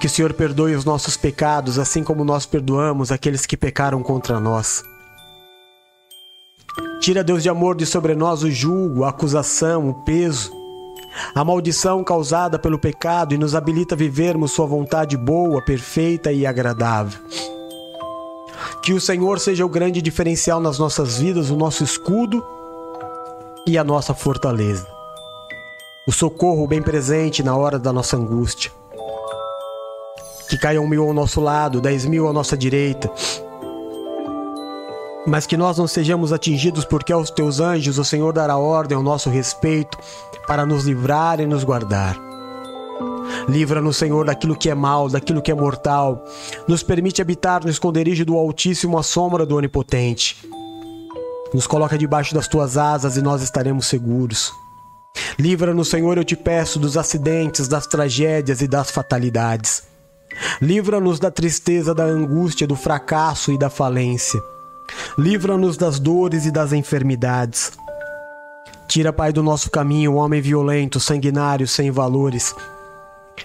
que o Senhor perdoe os nossos pecados, assim como nós perdoamos aqueles que pecaram contra nós. Tira, Deus de amor, de sobre nós o julgo, a acusação, o peso, a maldição causada pelo pecado e nos habilita a vivermos Sua vontade boa, perfeita e agradável. Que o Senhor seja o grande diferencial nas nossas vidas, o nosso escudo e a nossa fortaleza. O socorro bem presente na hora da nossa angústia que caiam mil ao nosso lado, dez mil à nossa direita. Mas que nós não sejamos atingidos, porque aos teus anjos o Senhor dará ordem ao nosso respeito para nos livrar e nos guardar. Livra-nos, Senhor, daquilo que é mal, daquilo que é mortal. Nos permite habitar no esconderijo do Altíssimo à sombra do Onipotente. Nos coloca debaixo das tuas asas e nós estaremos seguros. Livra-nos, Senhor, eu te peço, dos acidentes, das tragédias e das fatalidades. Livra-nos da tristeza, da angústia, do fracasso e da falência. Livra-nos das dores e das enfermidades. Tira, Pai, do nosso caminho o homem violento, sanguinário, sem valores.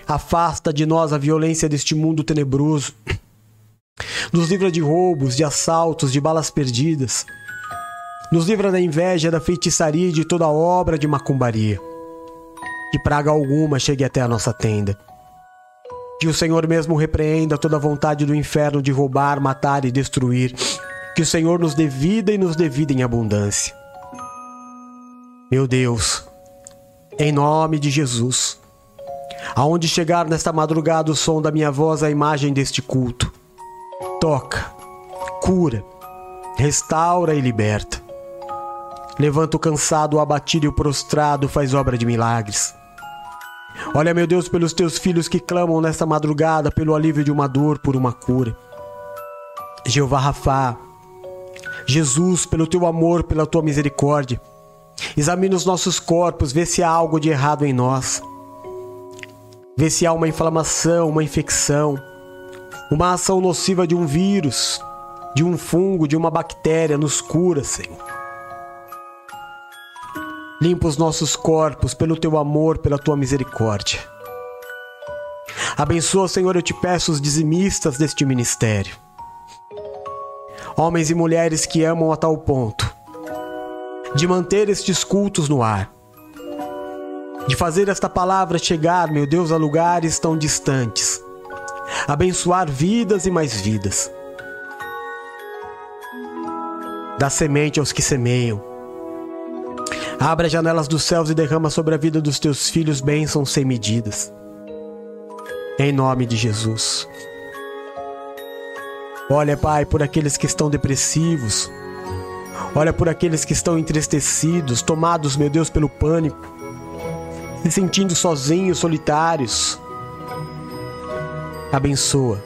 Afasta de nós a violência deste mundo tenebroso. Nos livra de roubos, de assaltos, de balas perdidas. Nos livra da inveja, da feitiçaria e de toda obra de macumbaria. Que praga alguma chegue até a nossa tenda. Que o Senhor mesmo repreenda toda a vontade do inferno de roubar, matar e destruir. Que o Senhor nos dê vida e nos dê vida em abundância. Meu Deus, em nome de Jesus, aonde chegar nesta madrugada o som da minha voz, a imagem deste culto, toca, cura, restaura e liberta. Levanta o cansado, o abatido e o prostrado, faz obra de milagres. Olha, meu Deus, pelos teus filhos que clamam nesta madrugada pelo alívio de uma dor, por uma cura. Jeová Rafá, Jesus, pelo teu amor, pela tua misericórdia, examina os nossos corpos, vê se há algo de errado em nós. Vê se há uma inflamação, uma infecção, uma ação nociva de um vírus, de um fungo, de uma bactéria, nos cura, Senhor. Limpa os nossos corpos pelo teu amor, pela tua misericórdia. Abençoa, Senhor, eu te peço, os dizimistas deste ministério. Homens e mulheres que amam a tal ponto de manter estes cultos no ar, de fazer esta palavra chegar, meu Deus, a lugares tão distantes, abençoar vidas e mais vidas. Dá semente aos que semeiam. Abra as janelas dos céus e derrama sobre a vida dos teus filhos bênçãos sem medidas. Em nome de Jesus. Olha, Pai, por aqueles que estão depressivos. Olha por aqueles que estão entristecidos, tomados, meu Deus, pelo pânico se sentindo sozinhos, solitários. Abençoa.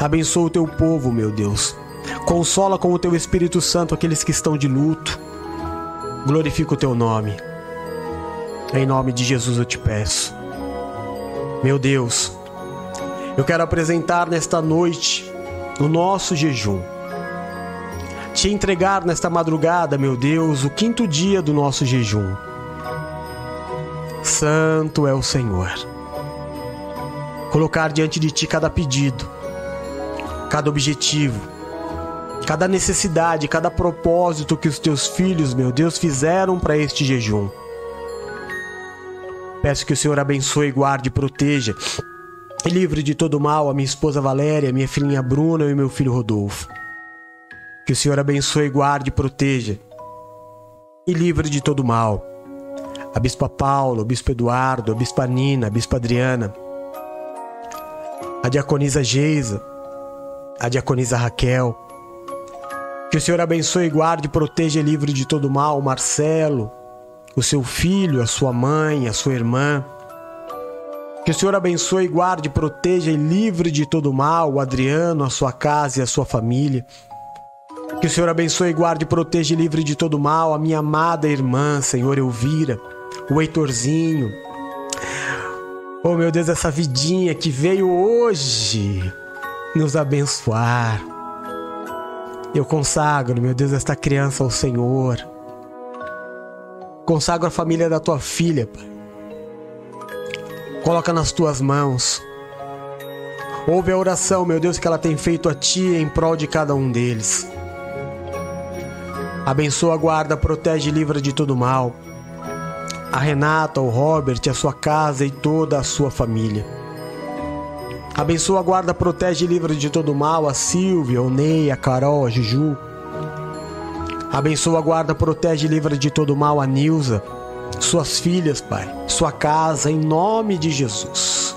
Abençoa o teu povo, meu Deus. Consola com o teu Espírito Santo aqueles que estão de luto. Glorifica o teu nome. Em nome de Jesus eu te peço. Meu Deus, eu quero apresentar nesta noite o nosso jejum. Te entregar nesta madrugada, meu Deus, o quinto dia do nosso jejum. Santo é o Senhor. Colocar diante de ti cada pedido, cada objetivo, cada necessidade, cada propósito que os teus filhos, meu Deus, fizeram para este jejum. Peço que o Senhor abençoe, guarde e proteja e livre de todo mal a minha esposa Valéria, minha filhinha Bruna e meu filho Rodolfo. Que o Senhor abençoe, guarde e proteja e livre de todo mal a Bispa Paulo, o Bispo Eduardo, a Bispa Nina, a Bispa Adriana, a Diaconisa Geisa, a Diaconisa Raquel. Que o Senhor abençoe, guarde, proteja e livre de todo mal o Marcelo, o seu filho, a sua mãe, a sua irmã. Que o Senhor abençoe, guarde, proteja e livre de todo mal o Adriano, a sua casa e a sua família. Que o Senhor abençoe, guarde, proteja e livre de todo mal a minha amada irmã, Senhor Elvira o Heitorzinho. Oh meu Deus, essa vidinha que veio hoje nos abençoar. Eu consagro, meu Deus, esta criança ao Senhor. Consagro a família da tua filha, Pai. Coloca nas tuas mãos. Ouve a oração, meu Deus, que ela tem feito a ti em prol de cada um deles. Abençoa, guarda, protege e livra de todo mal a Renata, o Robert, a sua casa e toda a sua família. Abençoa, guarda, protege e livra de todo mal a Silvia, o Ney, a Carol, a Juju. Abençoa, guarda, protege e livra de todo mal a Nilza, suas filhas, Pai, sua casa, em nome de Jesus.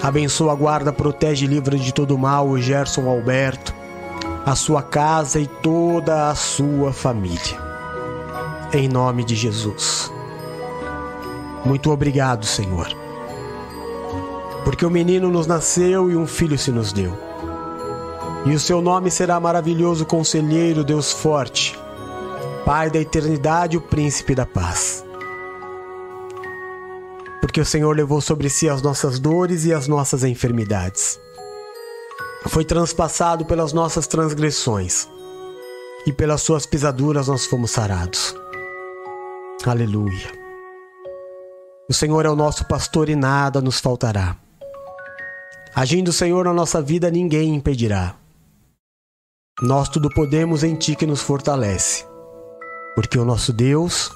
Abençoa, guarda, protege e livra de todo mal o Gerson Alberto, a sua casa e toda a sua família. Em nome de Jesus. Muito obrigado, Senhor. Porque o menino nos nasceu e um filho se nos deu. E o seu nome será maravilhoso conselheiro, Deus forte, Pai da eternidade, o príncipe da paz. Porque o Senhor levou sobre si as nossas dores e as nossas enfermidades. Foi transpassado pelas nossas transgressões, e pelas suas pisaduras nós fomos sarados. Aleluia. O Senhor é o nosso pastor e nada nos faltará. Agindo o Senhor na nossa vida, ninguém impedirá. Nós tudo podemos em Ti que nos fortalece, porque o nosso Deus,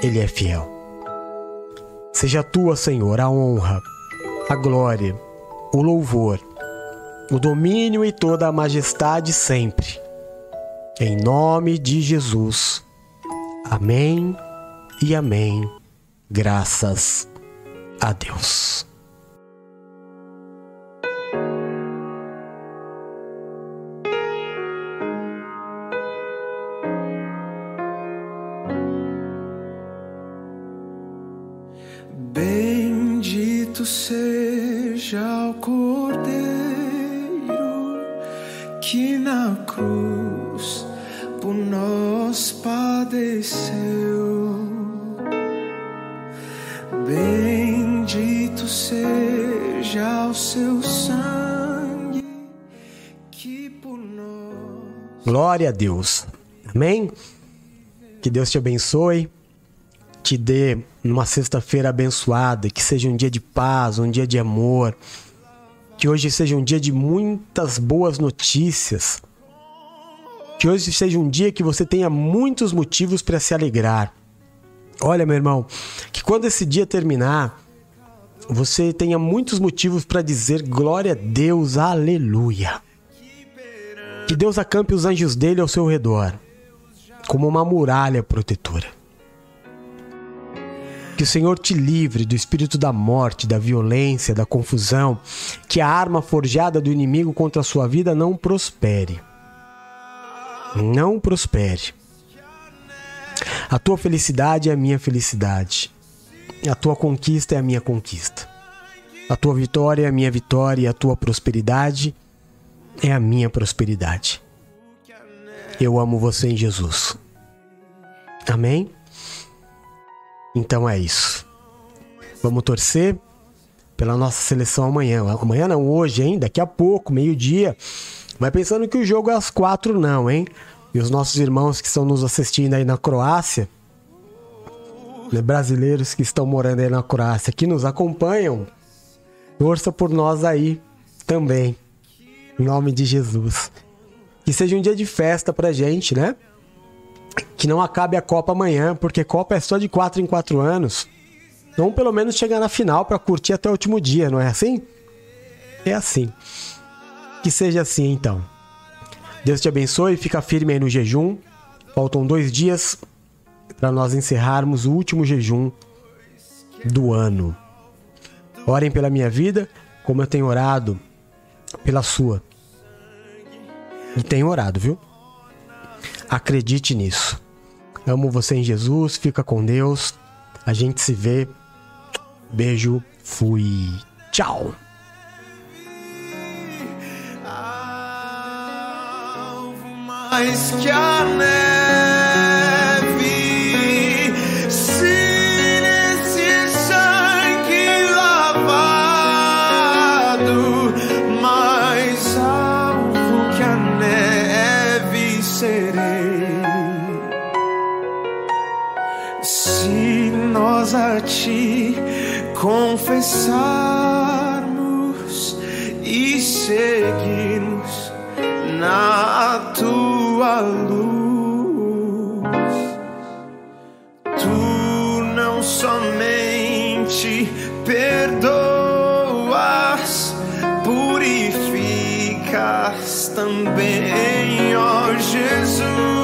Ele é fiel. Seja tua, Senhor, a honra, a glória, o louvor, o domínio e toda a majestade sempre. Em nome de Jesus. Amém e amém. Graças a Deus. Bendito seja o Cordeiro que na cruz por nós padeceu. Bendito seja o seu sangue que por nós. Glória a Deus. Amém? Que Deus te abençoe, te dê uma sexta-feira abençoada, que seja um dia de paz, um dia de amor, que hoje seja um dia de muitas boas notícias, que hoje seja um dia que você tenha muitos motivos para se alegrar. Olha, meu irmão, que quando esse dia terminar, você tenha muitos motivos para dizer glória a Deus, aleluia. Que Deus acampe os anjos dele ao seu redor, como uma muralha protetora. Que o Senhor te livre do espírito da morte, da violência, da confusão, que a arma forjada do inimigo contra a sua vida não prospere. Não prospere. A tua felicidade é a minha felicidade. A tua conquista é a minha conquista. A tua vitória é a minha vitória e a tua prosperidade é a minha prosperidade. Eu amo você em Jesus. Amém? Então é isso. Vamos torcer pela nossa seleção amanhã. Amanhã não, hoje, hein? Daqui a pouco, meio-dia. Vai pensando que o jogo é às quatro, não, hein? E os nossos irmãos que estão nos assistindo aí na Croácia, né, brasileiros que estão morando aí na Croácia, que nos acompanham, torça por nós aí também. Em nome de Jesus. Que seja um dia de festa pra gente, né? Que não acabe a Copa amanhã, porque Copa é só de 4 em 4 anos. Vamos pelo menos chegar na final para curtir até o último dia, não é assim? É assim. Que seja assim então. Deus te abençoe, fica firme aí no jejum. Faltam dois dias para nós encerrarmos o último jejum do ano. Orem pela minha vida, como eu tenho orado pela sua. E tenho orado, viu? Acredite nisso. Amo você em Jesus, fica com Deus. A gente se vê. Beijo, fui. Tchau. mais que a neve. Nós a ti confessarmos e seguirmos na tua luz, tu não somente perdoas, purificas também, ó Jesus.